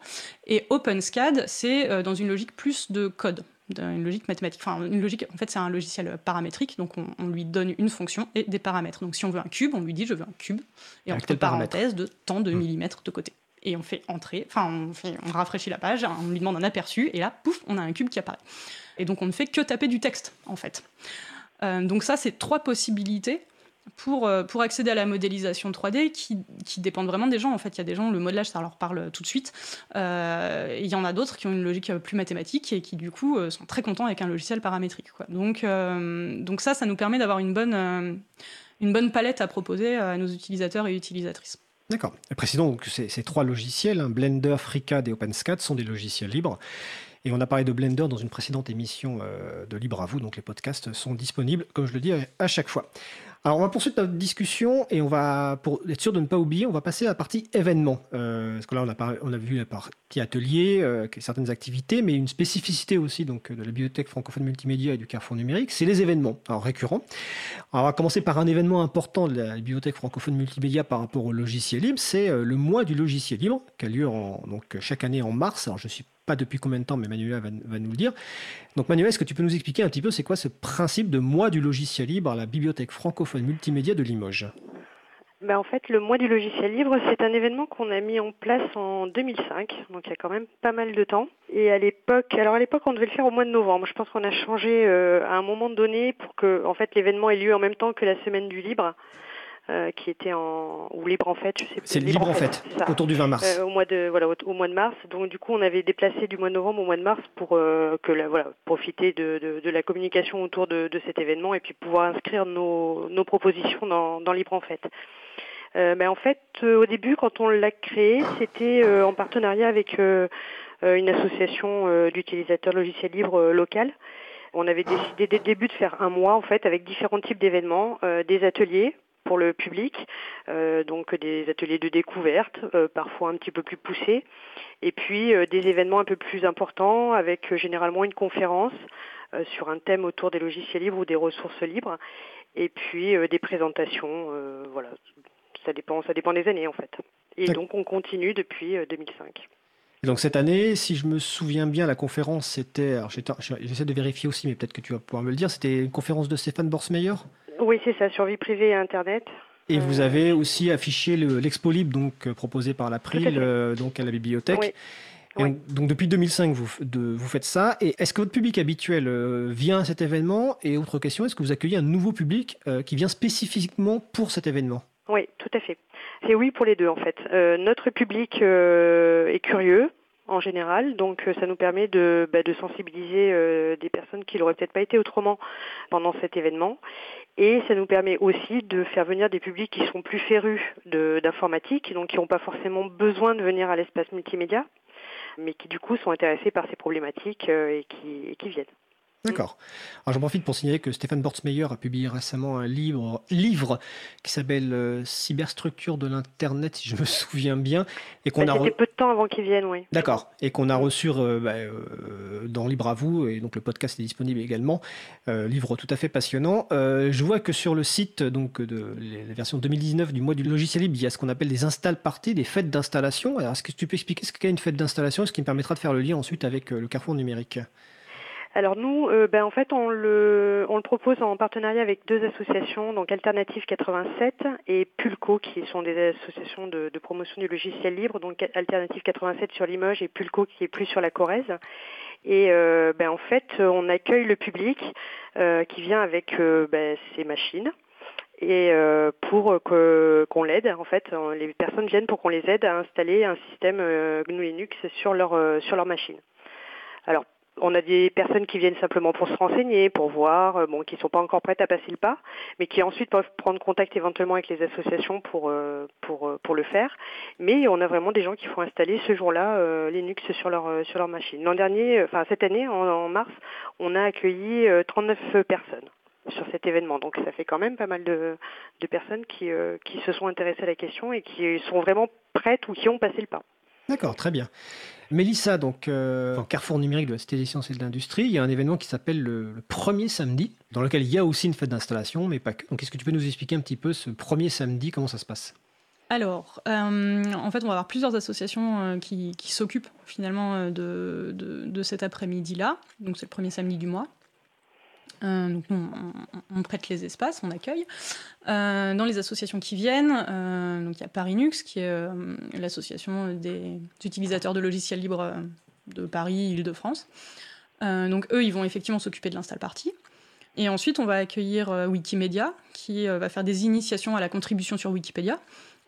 Speaker 2: Et OpenSCAD, c'est euh, dans une logique plus de code, une logique mathématique. Enfin, une logique, en fait, c'est un logiciel paramétrique, donc on, lui donne une fonction et des paramètres. Donc si on veut un cube, on lui dit je veux un cube, et entre parenthèses de tant de mmh. millimètres de côté. Et on fait entrer, enfin, on, on rafraîchit la page, on lui demande un aperçu, et là, pouf, on a un cube qui apparaît. Et donc on ne fait que taper du texte, en fait. Euh, donc ça, c'est trois possibilités pour, euh, pour accéder à la modélisation 3D qui, qui, dépendent vraiment des gens. En fait, il y a des gens, le modelage, ça leur parle tout de suite. Euh, il y en a d'autres qui ont une logique plus mathématique et qui, du coup, sont très contents avec un logiciel paramétrique. Donc, ça, ça nous permet d'avoir une bonne, palette à proposer à nos utilisateurs et utilisatrices.
Speaker 1: D'accord. Précisons que ces, trois logiciels, hein, Blender, FreeCAD et OpenSCAD, sont des logiciels libres et on a parlé de Blender dans une précédente émission euh, de Libre à vous, donc les podcasts sont disponibles, comme je le dis, à chaque fois. Alors on va poursuivre notre discussion et on va, pour être sûr de ne pas oublier, on va passer à la partie événements. Euh, parce que là on a, vu la partie atelier, euh, certaines activités, mais une spécificité aussi donc, de la bibliothèque francophone multimédia et du Carrefour numérique, c'est les événements récurrents. on va commencer par un événement important de la bibliothèque francophone multimédia par rapport au logiciel libre, c'est le mois du logiciel libre qui a lieu donc, chaque année en mars. Alors je suis pas depuis combien de temps, mais Manuela va, nous le dire. Donc Manuela, est-ce que tu peux nous expliquer un petit peu c'est quoi ce principe de mois du logiciel libre à la bibliothèque francophone multimédia de Limoges?
Speaker 3: Ben, En fait, le mois du logiciel libre, c'est un événement qu'on a mis en place en 2005, donc il y a quand même pas mal de temps. Et à l'époque, alors à l'époque, on devait le faire au mois de novembre. Je pense qu'on a changé euh, à un moment donné pour que en fait, l'événement ait lieu en même temps que la semaine du libre. Euh, qui était en ou libre en fait, je sais
Speaker 1: C'est libre, en fait, autour du 20 mars.
Speaker 3: Euh, au mois de voilà au, mois de mars. Donc du coup, on avait déplacé du mois de novembre au mois de mars pour euh, que la, voilà profiter de, de, de, la communication autour de, de, cet événement et puis pouvoir inscrire nos, nos propositions dans, dans libre en fait. Euh, mais en fait, au début, quand on l'a créé, c'était en partenariat avec une association d'utilisateurs logiciels libres locales. On avait décidé dès le début de faire un mois en fait avec différents types d'événements, des ateliers pour le public, euh, donc des ateliers de découverte, euh, parfois un petit peu plus poussés, et puis euh, des événements un peu plus importants avec généralement une conférence sur un thème autour des logiciels libres ou des ressources libres, et puis des présentations, voilà, ça dépend, ça dépend des années en fait. Et donc on continue depuis 2005.
Speaker 1: donc cette année, si je me souviens bien, la conférence c'était, j'essaie de vérifier aussi, mais peut-être que tu vas pouvoir me le dire, c'était une conférence de Stéphane Borsmeyer?
Speaker 3: Oui, c'est ça, sur vie privée et Internet.
Speaker 1: Et vous euh, avez aussi affiché l'Expo Libre donc, euh, proposé par l'April euh, donc à la bibliothèque. Donc, depuis 2005, vous, vous faites ça. Et est-ce que votre public habituel vient à cet événement? Et autre question, est-ce que vous accueillez un nouveau public qui vient spécifiquement pour cet événement?
Speaker 3: Oui, tout à fait. C'est oui pour les deux en fait. notre public est curieux, en général. Donc euh, ça nous permet de, bah, sensibiliser euh, des personnes qui n'auraient peut-être pas été autrement pendant cet événement. Et ça nous permet aussi de faire venir des publics qui sont plus férus d'informatique, donc qui n'ont pas forcément besoin de venir à l'espace multimédia, mais qui du coup sont intéressés par ces problématiques euh, et qui viennent.
Speaker 1: D'accord. Alors j'en profite pour signaler que Stéphane Bortsmeyer a publié récemment un livre, livre qui s'appelle euh, Cyberstructure de l'Internet, si je me souviens bien.
Speaker 3: Et qu'on bah, a peu de temps avant qu'il vienne, oui.
Speaker 1: D'accord. Et qu'on a reçu euh, bah, euh, dans Libre à vous, et donc le podcast est disponible également. livre tout à fait passionnant. je vois que sur le site donc, de la version 2019 du mois du logiciel libre, il y a ce qu'on appelle des install parties, des fêtes d'installation. Alors est-ce que tu peux expliquer ce qu'est une fête d'installation, ce qui me permettra de faire le lien ensuite avec le carrefour numérique
Speaker 3: alors nous, euh, ben, en fait, on le, propose en partenariat avec deux associations, donc Alternative 87 et Pulco, qui sont des associations de, promotion du logiciel libre, donc Alternative 87 sur Limoges et Pulco qui est plus sur la Corrèze. Et euh, ben, en fait, on accueille le public euh, qui vient avec ben, ses machines et pour qu'on l'aide en fait les personnes viennent pour qu'on les aide à installer un système GNU Linux sur leur sur leur machine. Alors on a des personnes qui viennent simplement pour se renseigner, pour voir, euh, qui sont pas encore prêtes à passer le pas, mais qui ensuite peuvent prendre contact éventuellement avec les associations pour euh, euh, le faire. Mais on a vraiment des gens qui font installer ce jour-là Linux sur leur sur leur machine. L'an dernier, enfin cette année en, mars, on a accueilli 39 personnes sur cet événement. Donc ça fait quand même pas mal de, de personnes qui, qui se sont intéressées à la question et qui sont vraiment prêtes ou qui ont passé le pas.
Speaker 1: D'accord, très bien. Mélissa, donc, euh, Carrefour numérique de la Cité des sciences et de l'industrie, il y a un événement qui s'appelle le, premier samedi, dans lequel il y a aussi une fête d'installation, mais pas que. Donc, est-ce que tu peux nous expliquer un petit peu ce premier samedi, comment ça se passe?
Speaker 2: Alors, euh, en fait, on va avoir plusieurs associations euh, qui, s'occupent finalement de, de cet après-midi-là. Donc, c'est le premier samedi du mois. Euh, donc on, prête les espaces, on accueille. Euh, dans les associations qui viennent, euh, il y a Parinux, qui est l'association des utilisateurs de logiciels libres de Paris, Île-de-France. donc eux, ils vont effectivement s'occuper de l'install party. Et ensuite, on va accueillir Wikimedia, qui va faire des initiations à la contribution sur Wikipédia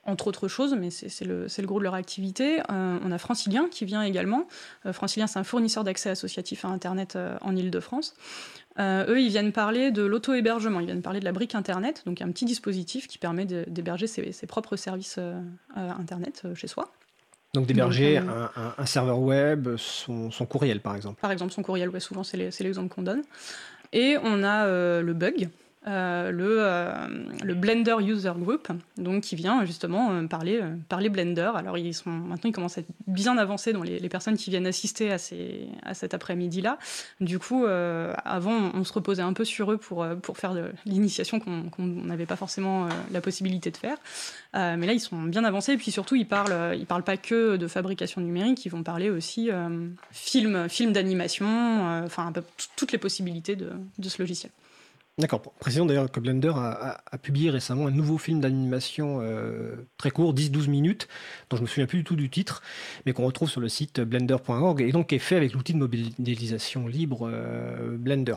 Speaker 2: entre autres choses, mais c'est le, le, gros de leur activité. on a Francilien qui vient également. Francilien, c'est un fournisseur d'accès associatif à Internet en Ile-de-France. Euh, eux, ils viennent parler de l'auto-hébergement, ils viennent parler de la brique Internet, donc un petit dispositif qui permet d'héberger ses, propres services euh, euh, Internet chez soi.
Speaker 1: Donc d'héberger un, serveur web, son, courriel par exemple.
Speaker 2: Par exemple, son courriel, ouais, souvent c'est l'exemple qu'on donne. Et on a le bug, euh, le, euh, le, Blender User Group, donc qui vient justement euh, parler, parler Blender. Alors ils sont maintenant ils commencent à être bien avancés dans les, personnes qui viennent assister à, ces, à cet après-midi-là. Du coup, avant on se reposait un peu sur eux pour, pour faire l'initiation qu'on n'avait pas forcément la possibilité de faire. mais là ils sont bien avancés et puis surtout ils parlent, ils parlent pas que de fabrication numérique, ils vont parler aussi film, film d'animation, enfin toutes les possibilités de, de ce logiciel.
Speaker 1: D'accord. Précisons d'ailleurs que Blender a, publié récemment un nouveau film d'animation euh, très court, 10-12 minutes, dont je me souviens plus du tout du titre, mais qu'on retrouve sur le site blender.org et donc qui est fait avec l'outil de modélisation libre euh, Blender.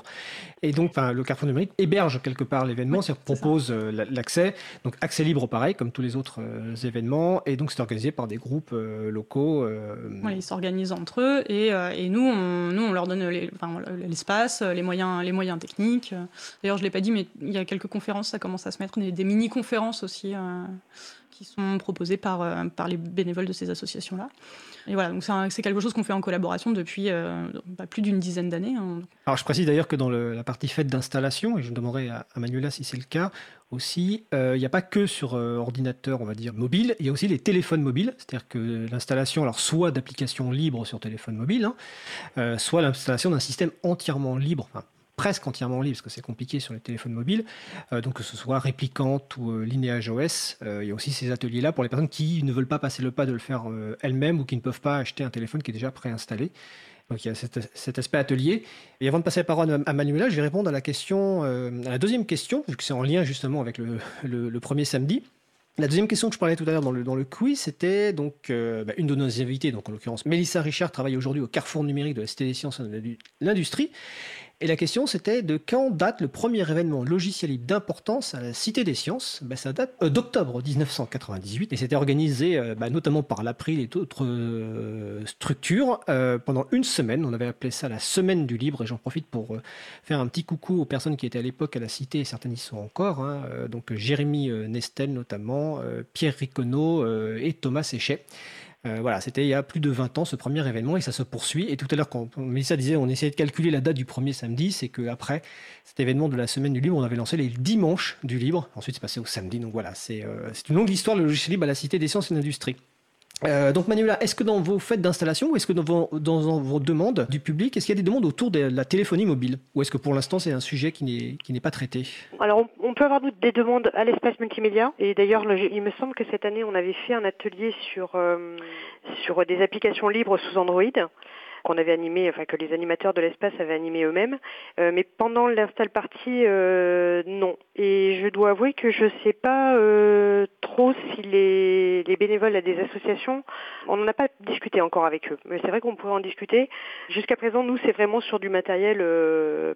Speaker 1: Et donc, le Carrefour numérique héberge quelque part l'événement, c'est propose euh, l'accès, donc accès libre pareil comme tous les autres événements, et donc c'est organisé par des groupes locaux.
Speaker 2: ils s'organisent entre eux et, et nous, on, nous, on leur donne l'espace, les, moyens, les moyens techniques. D'ailleurs, je ne l'ai pas dit, mais il y a quelques conférences, ça commence à se mettre, des, mini-conférences aussi euh, qui sont proposées par, euh, par les bénévoles de ces associations-là. Et voilà, donc c'est quelque chose qu'on fait en collaboration depuis euh, bah, plus d'une dizaine d'années. Hein.
Speaker 1: Alors je précise d'ailleurs que dans la partie faite d'installation, et je demanderai à, Manuela si c'est le cas aussi, il n'y a pas que sur ordinateur, on va dire, mobile, il y a aussi les téléphones mobiles, c'est-à-dire que l'installation, alors soit d'applications libres sur téléphone mobile, hein, soit l'installation d'un système entièrement libre, presque entièrement libre, parce que c'est compliqué sur les téléphones mobiles, euh, donc que ce soit Réplicante ou euh, OS. Euh, il y a aussi ces ateliers-là pour les personnes qui ne veulent pas passer le pas de le faire elles-mêmes ou qui ne peuvent pas acheter un téléphone qui est déjà préinstallé. Donc il y a cet, aspect atelier. Et avant de passer la parole à Manuela, je vais répondre à la question, à la deuxième question, vu que c'est en lien justement avec le, premier samedi. La deuxième question que je parlais tout à l'heure dans le, dans le quiz, c'était donc bah, une de nos invités, donc en l'occurrence Mélissa Richard, travaille aujourd'hui au Carrefour numérique de la Cité des sciences et de l'industrie. Et la question, c'était de quand date le premier événement logiciel libre d'importance à la Cité des Sciences? Ben, Ça date euh, d'octobre 1998 et c'était organisé euh, bah, notamment par l'April et d'autres euh, structures pendant une semaine. On avait appelé ça la Semaine du Libre et j'en profite pour faire un petit coucou aux personnes qui étaient à l'époque à la Cité et certaines y sont encore. Hein. donc Jérémy Nestel notamment, Pierre Riconneau et Thomas Séchet. Euh, voilà, c'était il y a plus de 20 ans ce premier événement et ça se poursuit. Et tout à l'heure, quand Mélissa disait on essayait de calculer la date du premier samedi, c'est qu'après cet événement de la semaine du libre, on avait lancé les dimanches du libre. Ensuite, c'est passé au samedi. Donc voilà, c'est euh, une longue histoire, le logiciel libre à la Cité des sciences et de l'industrie. Euh, donc Manuela, est-ce que dans vos fêtes d'installation ou est-ce que dans vos, demandes du public, est-ce qu'il y a des demandes autour de la téléphonie mobile Ou est-ce que pour l'instant c'est un sujet qui n'est pas traité?
Speaker 3: Alors on, peut avoir des demandes à l'espace multimédia. Et d'ailleurs il me semble que cette année on avait fait un atelier sur, euh, sur des applications libres sous Android qu'on avait animé, enfin que les animateurs de l'espace avaient animé eux-mêmes. Euh, mais pendant l'install party, euh, non. Et je dois avouer que je ne sais pas euh, trop si les, les, bénévoles à des associations, on n'en a pas discuté encore avec eux. Mais c'est vrai qu'on pourrait en discuter. Jusqu'à présent, nous, c'est vraiment sur du matériel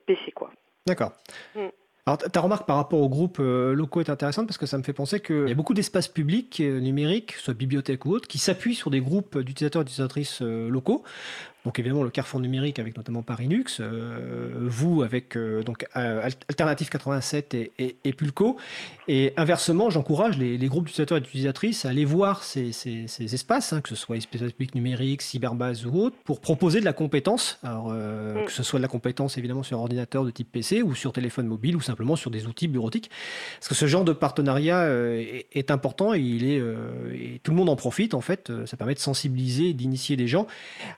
Speaker 3: PC, quoi.
Speaker 1: D'accord. Mm. Alors, ta remarque par rapport aux groupes locaux est intéressante parce que ça me fait penser qu'il y a beaucoup d'espaces publics numériques, soit bibliothèques ou autres, qui s'appuient sur des groupes d'utilisateurs et d'utilisatrices locaux. Donc évidemment le carrefour numérique avec notamment Paris-Nux, euh, vous avec euh, donc euh, Alternative 87 et, et, Pulco. Et inversement, j'encourage les, groupes d'utilisateurs et d'utilisatrices à aller voir ces, espaces, hein, que ce soit espaces publics numériques, cyberbase ou autres, pour proposer de la compétence. Alors mm. que ce soit de la compétence évidemment sur ordinateur de type PC ou sur téléphone mobile ou simplement sur des outils bureautiques. Parce que ce genre de partenariat est, important et il est et tout le monde en profite en fait. Ça permet de sensibiliser, d'initier des gens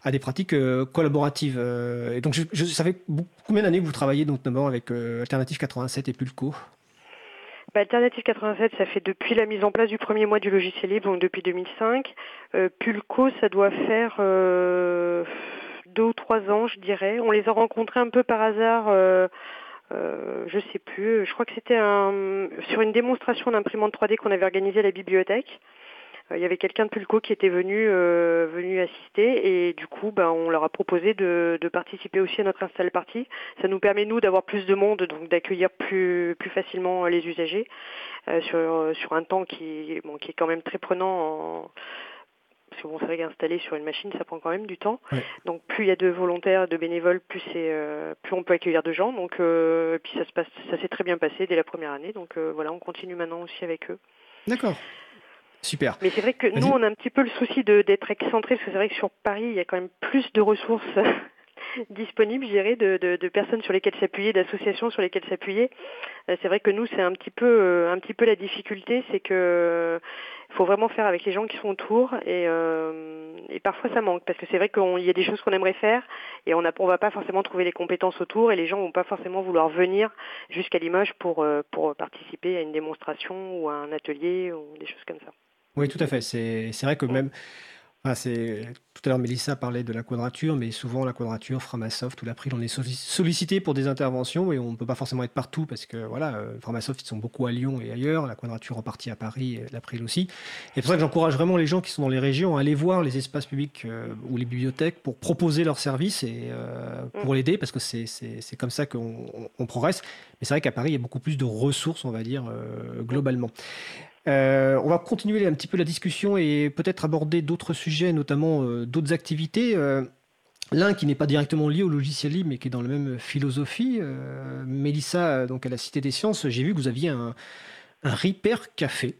Speaker 1: à des pratiques collaborative. Euh, et donc, je, ça fait combien d'années que vous travaillez notamment avec euh, Alternative 87 et Pulco
Speaker 3: bah, Alternative 87, ça fait depuis la mise en place du premier mois du logiciel libre, donc depuis 2005. Pulco, ça doit faire deux ou trois ans, je dirais. On les a rencontrés un peu par hasard. Euh, je sais plus, je crois que c'était un, sur une démonstration d'imprimante 3D qu'on avait organisée à la bibliothèque. Euh, il y avait quelqu'un de Pulco qui était venu euh, venu assister et du coup ben, on leur a proposé de, de participer aussi à notre install party. Ça nous permet nous d'avoir plus de monde donc d'accueillir plus plus facilement les usagers euh, sur sur un temps qui bon qui est quand même très prenant en parce que bon, c'est vrai qu'installer sur une machine, ça prend quand même du temps. Donc plus il y a de volontaires, de bénévoles, plus c'est plus on peut accueillir de gens. Donc et puis ça se passe, ça s'est très bien passé dès la première année. Donc voilà, on continue maintenant aussi avec eux.
Speaker 1: D'accord. Super.
Speaker 3: Mais c'est vrai que nous, on a un petit peu le souci d'être excentré, parce que c'est vrai que sur Paris, il y a quand même plus de ressources disponibles, je dirais, de, de, personnes sur lesquelles s'appuyer, d'associations sur lesquelles s'appuyer. Euh, c'est vrai que nous, c'est un petit peu, euh, un petit peu la difficulté, c'est que faut vraiment faire avec les gens qui sont autour, et, euh, et parfois ça manque, parce que c'est vrai qu'il y a des choses qu'on aimerait faire, et on ne on va pas forcément trouver les compétences autour, et les gens vont pas forcément vouloir venir jusqu'à Limoges pour, pour participer à une démonstration ou à un atelier ou des choses comme ça.
Speaker 1: Oui, tout à fait. C'est vrai que même c'est tout à l'heure Mélissa parlait de la quadrature, mais souvent la quadrature, Framasoft ou l'April, on est sollicité pour des interventions et on ne peut pas forcément être partout parce que voilà, euh, Framasoft ils sont beaucoup à Lyon et ailleurs, la quadrature en partie à Paris, l'April aussi. Et c'est pour ça que j'encourage vraiment les gens qui sont dans les régions à aller voir les espaces publics euh, ou les bibliothèques pour proposer leurs services et euh, pour mm. l'aider parce que c'est comme ça qu'on progresse. Mais c'est vrai qu'à Paris il y a beaucoup plus de ressources, on va dire globalement. Euh, on va continuer un petit peu la discussion et peut-être aborder d'autres sujets, notamment euh, d'autres activités. Euh, l'un qui n'est pas directement lié au logiciel libre, mais qui est dans la même philosophie. Mélissa, donc à la Cité des Sciences, j'ai vu que vous aviez un, un Repair Café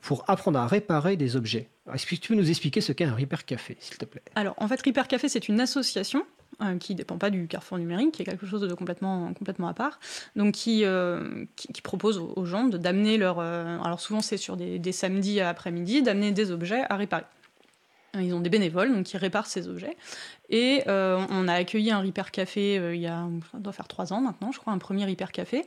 Speaker 1: pour apprendre à réparer des objets. Est-ce que tu peux nous expliquer ce qu'est un Repair Café, s'il te plaît?
Speaker 2: Alors, en fait, Repair Café, c'est une association euh, qui ne dépend pas du carrefour numérique, qui est quelque chose de complètement, complètement à part, donc qui, euh, propose aux, gens d'amener leur... Euh, alors souvent c'est sur des, des samedis après-midi, d'amener des objets à réparer. Ils ont des bénévoles donc qui réparent ces objets. Et on a accueilli un Repair Café il y a, ça doit faire trois ans maintenant, je crois, un premier Repair Café.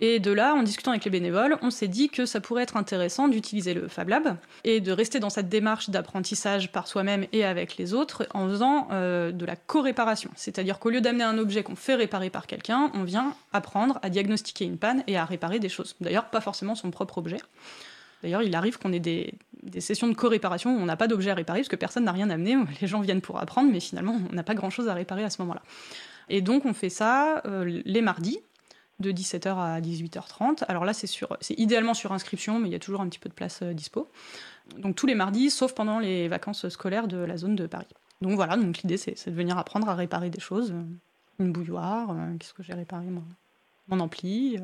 Speaker 2: Et de là, en discutant avec les bénévoles, on s'est dit que ça pourrait être intéressant d'utiliser le Fab Lab et de rester dans cette démarche d'apprentissage par soi-même et avec les autres en faisant euh, de la co-réparation. C'est-à-dire qu'au lieu d'amener un objet qu'on fait réparer par quelqu'un, on vient apprendre à diagnostiquer une panne et à réparer des choses. D'ailleurs, pas forcément son propre objet. D'ailleurs, il arrive qu'on ait des, sessions de co-réparation où on n'a pas d'objet à réparer parce que personne n'a rien amené. Les gens viennent pour apprendre, mais finalement, on n'a pas grand-chose à réparer à ce moment-là. Et donc, on fait ça euh, les mardis de 17h à 18h30. Alors là, c'est, idéalement sur inscription, mais il y a toujours un petit peu de place euh, dispo. Donc tous les mardis, sauf pendant les vacances scolaires de la zone de Paris. Donc voilà, donc l'idée, c'est, de venir apprendre à réparer des choses. Euh, une bouilloire, euh, qu'est-ce que j'ai réparé moi? Mon ampli,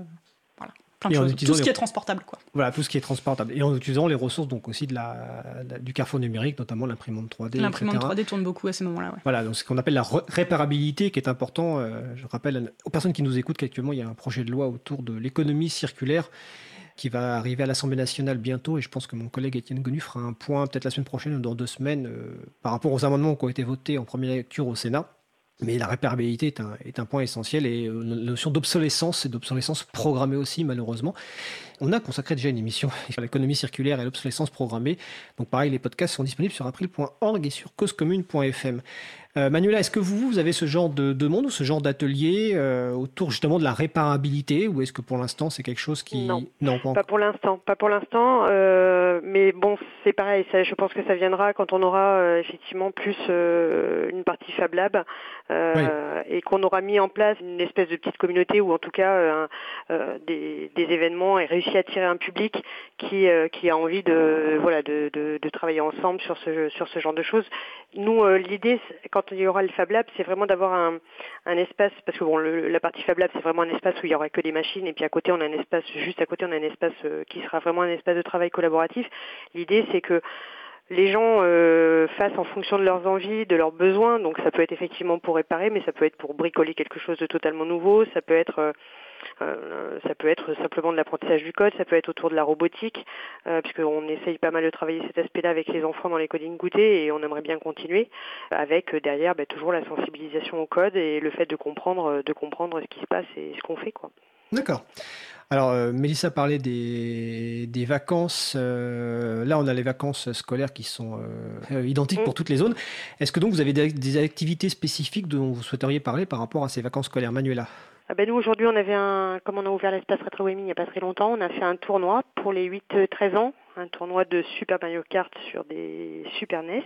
Speaker 2: plein de choses. Tout ce qui est transportable, quoi.
Speaker 1: Voilà, tout ce qui est transportable. Et en utilisant les ressources donc aussi de la, du carrefour numérique, notamment l'imprimante 3D.
Speaker 2: L'imprimante 3D tourne beaucoup à ces moments-là.
Speaker 1: Voilà, donc ce qu'on appelle la réparabilité qui est important. Euh, je rappelle aux personnes qui nous écoutent qu'actuellement il y a un projet de loi autour de l'économie circulaire qui va arriver à l'Assemblée nationale bientôt, et je pense que mon collègue Étienne Gonu fera un point peut-être la semaine prochaine ou dans deux semaines euh, par rapport aux amendements qui ont été votés en première lecture au Sénat. Mais la réparabilité est un, est un point essentiel et euh, la notion d'obsolescence et d'obsolescence programmée aussi, malheureusement. On a consacré déjà une émission sur l'économie circulaire et l'obsolescence programmée. Donc pareil, les podcasts sont disponibles sur april.org et sur causecommune.fm. Euh, Manuela, est-ce que vous, vous avez ce genre de demande ou ce genre d'atelier euh, autour justement de la réparabilité ou est-ce que pour l'instant c'est quelque chose qui...
Speaker 3: Non, pas, pour l'instant. Pas pour l'instant. Euh, mais bon, c'est pareil. Ça, je pense que ça viendra quand on aura effectivement plus une partie Fab Lab et qu'on aura mis en place une espèce de petite communauté ou en tout cas des, des, événements et réussi attirer un public qui, qui a envie de, voilà, de, travailler ensemble sur ce, sur ce genre de choses. Nous, l'idée, quand il y aura le Fab Lab, c'est vraiment d'avoir un, espace, parce que bon, la partie Fab Lab, c'est vraiment un espace où il y aura que des machines, et puis à côté, on a un espace, juste à côté, on a un espace euh, qui sera vraiment un espace de travail collaboratif. L'idée, c'est que les gens euh, fassent en fonction de leurs envies, de leurs besoins. Donc ça peut être effectivement pour réparer, mais ça peut être pour bricoler quelque chose de totalement nouveau. Ça peut être euh, euh, ça peut être simplement de l'apprentissage du code, ça peut être autour de la robotique, euh, puisqu'on essaye pas mal de travailler cet aspect-là avec les enfants dans les coding goûtés et on aimerait bien continuer avec euh, derrière bah, toujours la sensibilisation au code et le fait de comprendre, de comprendre ce qui se passe et ce qu'on fait. quoi.
Speaker 1: D'accord. Alors, Mélissa parlait des, des vacances. là, on a les vacances scolaires qui sont identiques pour mm. toutes les zones. Est-ce que donc vous avez des, des, activités spécifiques dont vous souhaiteriez parler par rapport à ces vacances scolaires Manuela?
Speaker 3: Ah ben nous aujourd'hui on avait un comme on a ouvert l'espace rétro gaming il n'y a pas très longtemps, on a fait un tournoi pour les 8-13 ans, un tournoi de Super Mario Kart sur des Super NES.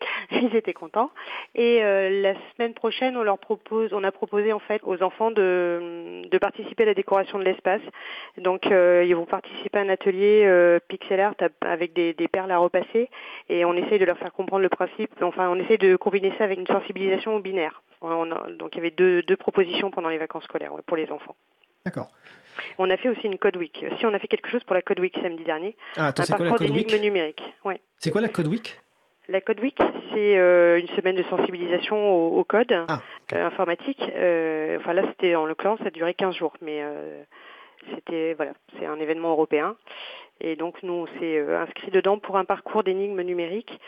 Speaker 3: Ils étaient contents. Et euh, la semaine prochaine, on leur propose, on a proposé en fait aux enfants de, de participer à la décoration de l'espace. Donc euh, ils vont participer à un atelier euh, pixel art avec des, des, perles à repasser, et on essaye de leur faire comprendre le principe. Enfin, on essaie de combiner ça avec une sensibilisation au binaire. Donc il y avait deux, deux propositions pendant les vacances scolaires pour les enfants.
Speaker 1: D'accord.
Speaker 3: On a fait aussi une Code Week. Si on a fait quelque chose pour la Code Week samedi dernier,
Speaker 1: ah, attends, un parcours
Speaker 3: d'énigmes numériques. Ouais.
Speaker 1: C'est quoi la Code Week?
Speaker 3: La Code Week, c'est euh, une semaine de sensibilisation au, code ah, euh, informatique. Euh, enfin là, c'était en l'occurrence, ça a duré 15 jours, mais c'était voilà, c'est un événement européen Et donc nous, on s'est inscrit dedans pour un parcours d'énigmes numériques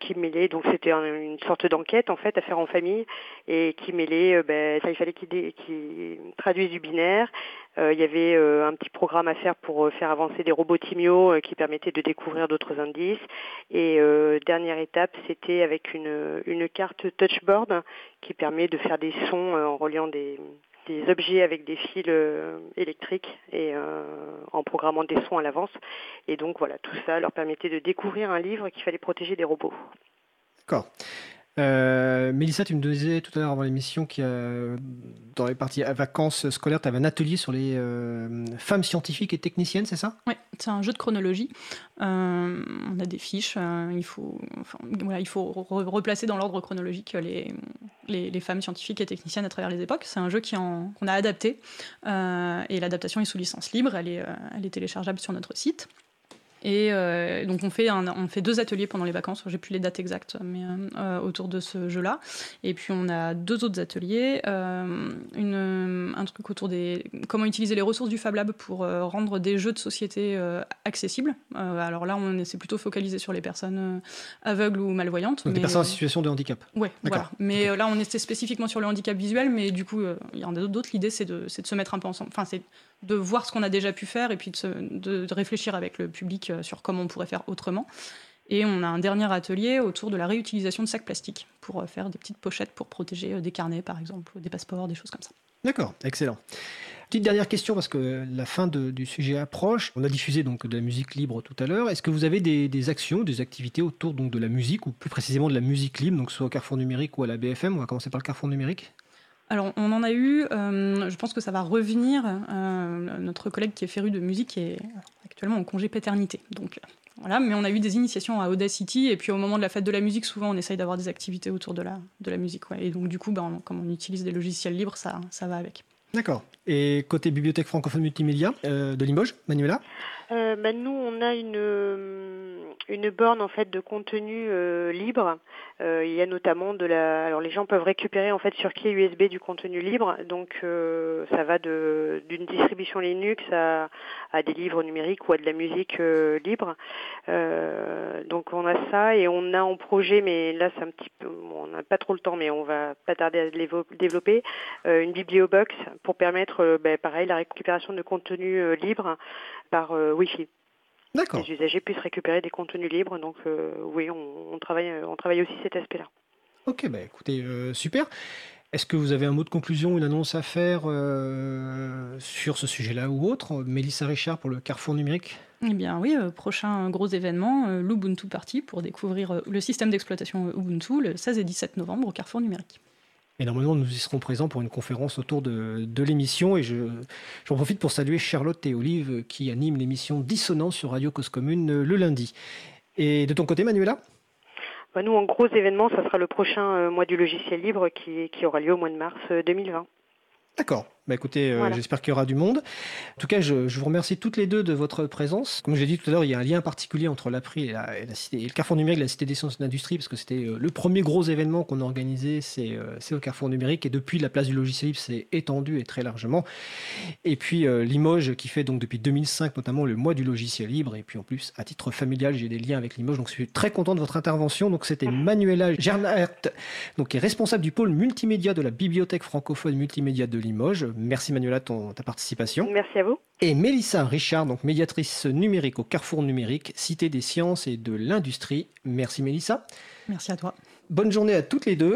Speaker 3: qui mêlait, donc c'était une sorte d'enquête en fait à faire en famille et qui mêlait, ben, ça, il fallait qu'il traduise du binaire. il y avait un petit programme à faire pour faire avancer des robots Timio qui permettaient de découvrir d'autres indices. Et dernière étape, c'était avec une, une carte touchboard qui permet de faire des sons en reliant des, des objets avec des fils euh, électriques et euh, en programmant des sons à l'avance. Et donc voilà, tout ça leur permettait de découvrir un livre qu'il fallait protéger des robots.
Speaker 1: D'accord. Euh, Mélissa, tu me disais tout à l'heure avant l'émission qu'il dans les parties vacances scolaires, tu avais un atelier sur les euh, femmes scientifiques et techniciennes, c'est ça?
Speaker 2: Oui, c'est un jeu de chronologie. Euh, on a des fiches, il faut, voilà, il faut replacer dans l'ordre chronologique les, femmes scientifiques et techniciennes à travers les époques. C'est un jeu qu'on a adapté et l'adaptation est sous licence libre, elle est téléchargeable sur notre site. Et euh, donc on fait, on fait deux ateliers pendant les vacances, j'ai plus les dates exactes, mais euh, autour de ce jeu-là. Et puis on a deux autres ateliers, euh, une, un truc autour des comment utiliser les ressources du Fab Lab pour rendre des jeux de société accessibles. alors là, on s'est plutôt focalisé sur les personnes aveugles ou malvoyantes.
Speaker 1: Donc
Speaker 2: des
Speaker 1: personnes en situation de handicap.
Speaker 2: Ouais, voilà. Mais là, on était spécifiquement sur le handicap visuel, mais du coup, il y en a d'autres. L'idée, c'est de, de, se mettre un peu ensemble. Enfin, c'est de voir ce qu'on a déjà pu faire et puis de, réfléchir avec le public euh, sur comment on pourrait faire autrement. Et on a un dernier atelier autour de la réutilisation de sacs plastiques pour euh, faire des petites pochettes pour protéger euh, des carnets, par exemple, des passeports, des choses comme ça.
Speaker 1: D'accord, excellent. Petite dernière question parce que la fin du sujet approche. On a diffusé donc de la musique libre tout à l'heure. Est-ce que vous avez des, actions, des activités autour donc de la musique ou plus précisément de la musique libre, donc soit au Carrefour numérique ou à la BFM On va commencer par le Carrefour numérique.
Speaker 2: Alors, on en a eu, euh, je pense que ça va revenir. Euh, notre collègue qui est féru de musique est actuellement en congé paternité. Donc, voilà, mais on a eu des initiations à Audacity, et puis au moment de la fête de la musique, souvent on essaye d'avoir des activités autour de la, musique. Et donc, du coup, ben, comme on utilise des logiciels libres, ça va avec.
Speaker 1: D'accord. Et côté bibliothèque francophone multimédia euh, de Limoges, Manuela
Speaker 3: ben, Nous, on a une une borne en fait de contenu euh, libre. Euh, il y a notamment de la. Alors les gens peuvent récupérer en fait sur clé USB du contenu libre. Donc euh, ça va de d'une distribution Linux à, à des livres numériques ou à de la musique libre. donc on a ça et on a en projet, mais là c'est un petit peu, pas trop le temps, mais on va pas tarder à développer une bibliobox pour permettre, ben, pareil, la récupération de contenu libre par Wi-Fi les usagers puissent récupérer des contenus libres. Donc euh, oui, on, travaille, on travaille aussi cet aspect-là.
Speaker 1: Ok, bah écoutez, euh, super. Est-ce que vous avez un mot de conclusion, une annonce à faire euh, sur ce sujet-là ou autre Mélissa Richard pour le Carrefour numérique?
Speaker 2: Eh bien oui, prochain gros événement, l'Ubuntu Party pour découvrir le système d'exploitation Ubuntu le 16 et 17 novembre au Carrefour numérique.
Speaker 1: Et normalement, nous y serons présents pour une conférence autour de, l'émission. Et je, j'en profite pour saluer Charlotte et Olive qui animent l'émission Dissonance sur Radio Cause Commune euh, le lundi. Et de ton côté, Manuela?
Speaker 3: Bah, Nous, en gros événement, ça sera le prochain euh, mois du logiciel libre qui, aura lieu au mois de mars 2020. Euh,
Speaker 1: D'accord. Bah écoutez, euh, j'espère qu'il y aura du monde. En tout cas, je, vous remercie toutes les deux de votre présence. Comme je l'ai dit tout à l'heure, il y a un lien particulier entre l'April et, la, cité, le Carrefour numérique, la Cité des sciences et de l'industrie, parce que c'était euh, le premier gros événement qu'on a organisé, euh, c'est au Carrefour numérique, et depuis la place du logiciel libre s'est étendu et très largement. Et puis Limoges, qui fait donc depuis 2005 notamment le mois du logiciel libre, et puis en plus à titre familial, j'ai des liens avec Limoges, donc je suis très content de votre intervention. Donc c'était Manuela Gernert, donc qui est responsable du pôle multimédia de la Bibliothèque francophone multimédia de Limoges. Merci Manuela ton, ta participation.
Speaker 3: Merci à vous.
Speaker 1: Et Mélissa Richard, donc médiatrice numérique au Carrefour numérique, Cité des sciences et de l'industrie. Merci Mélissa.
Speaker 2: Merci à toi.
Speaker 1: Bonne journée à toutes les deux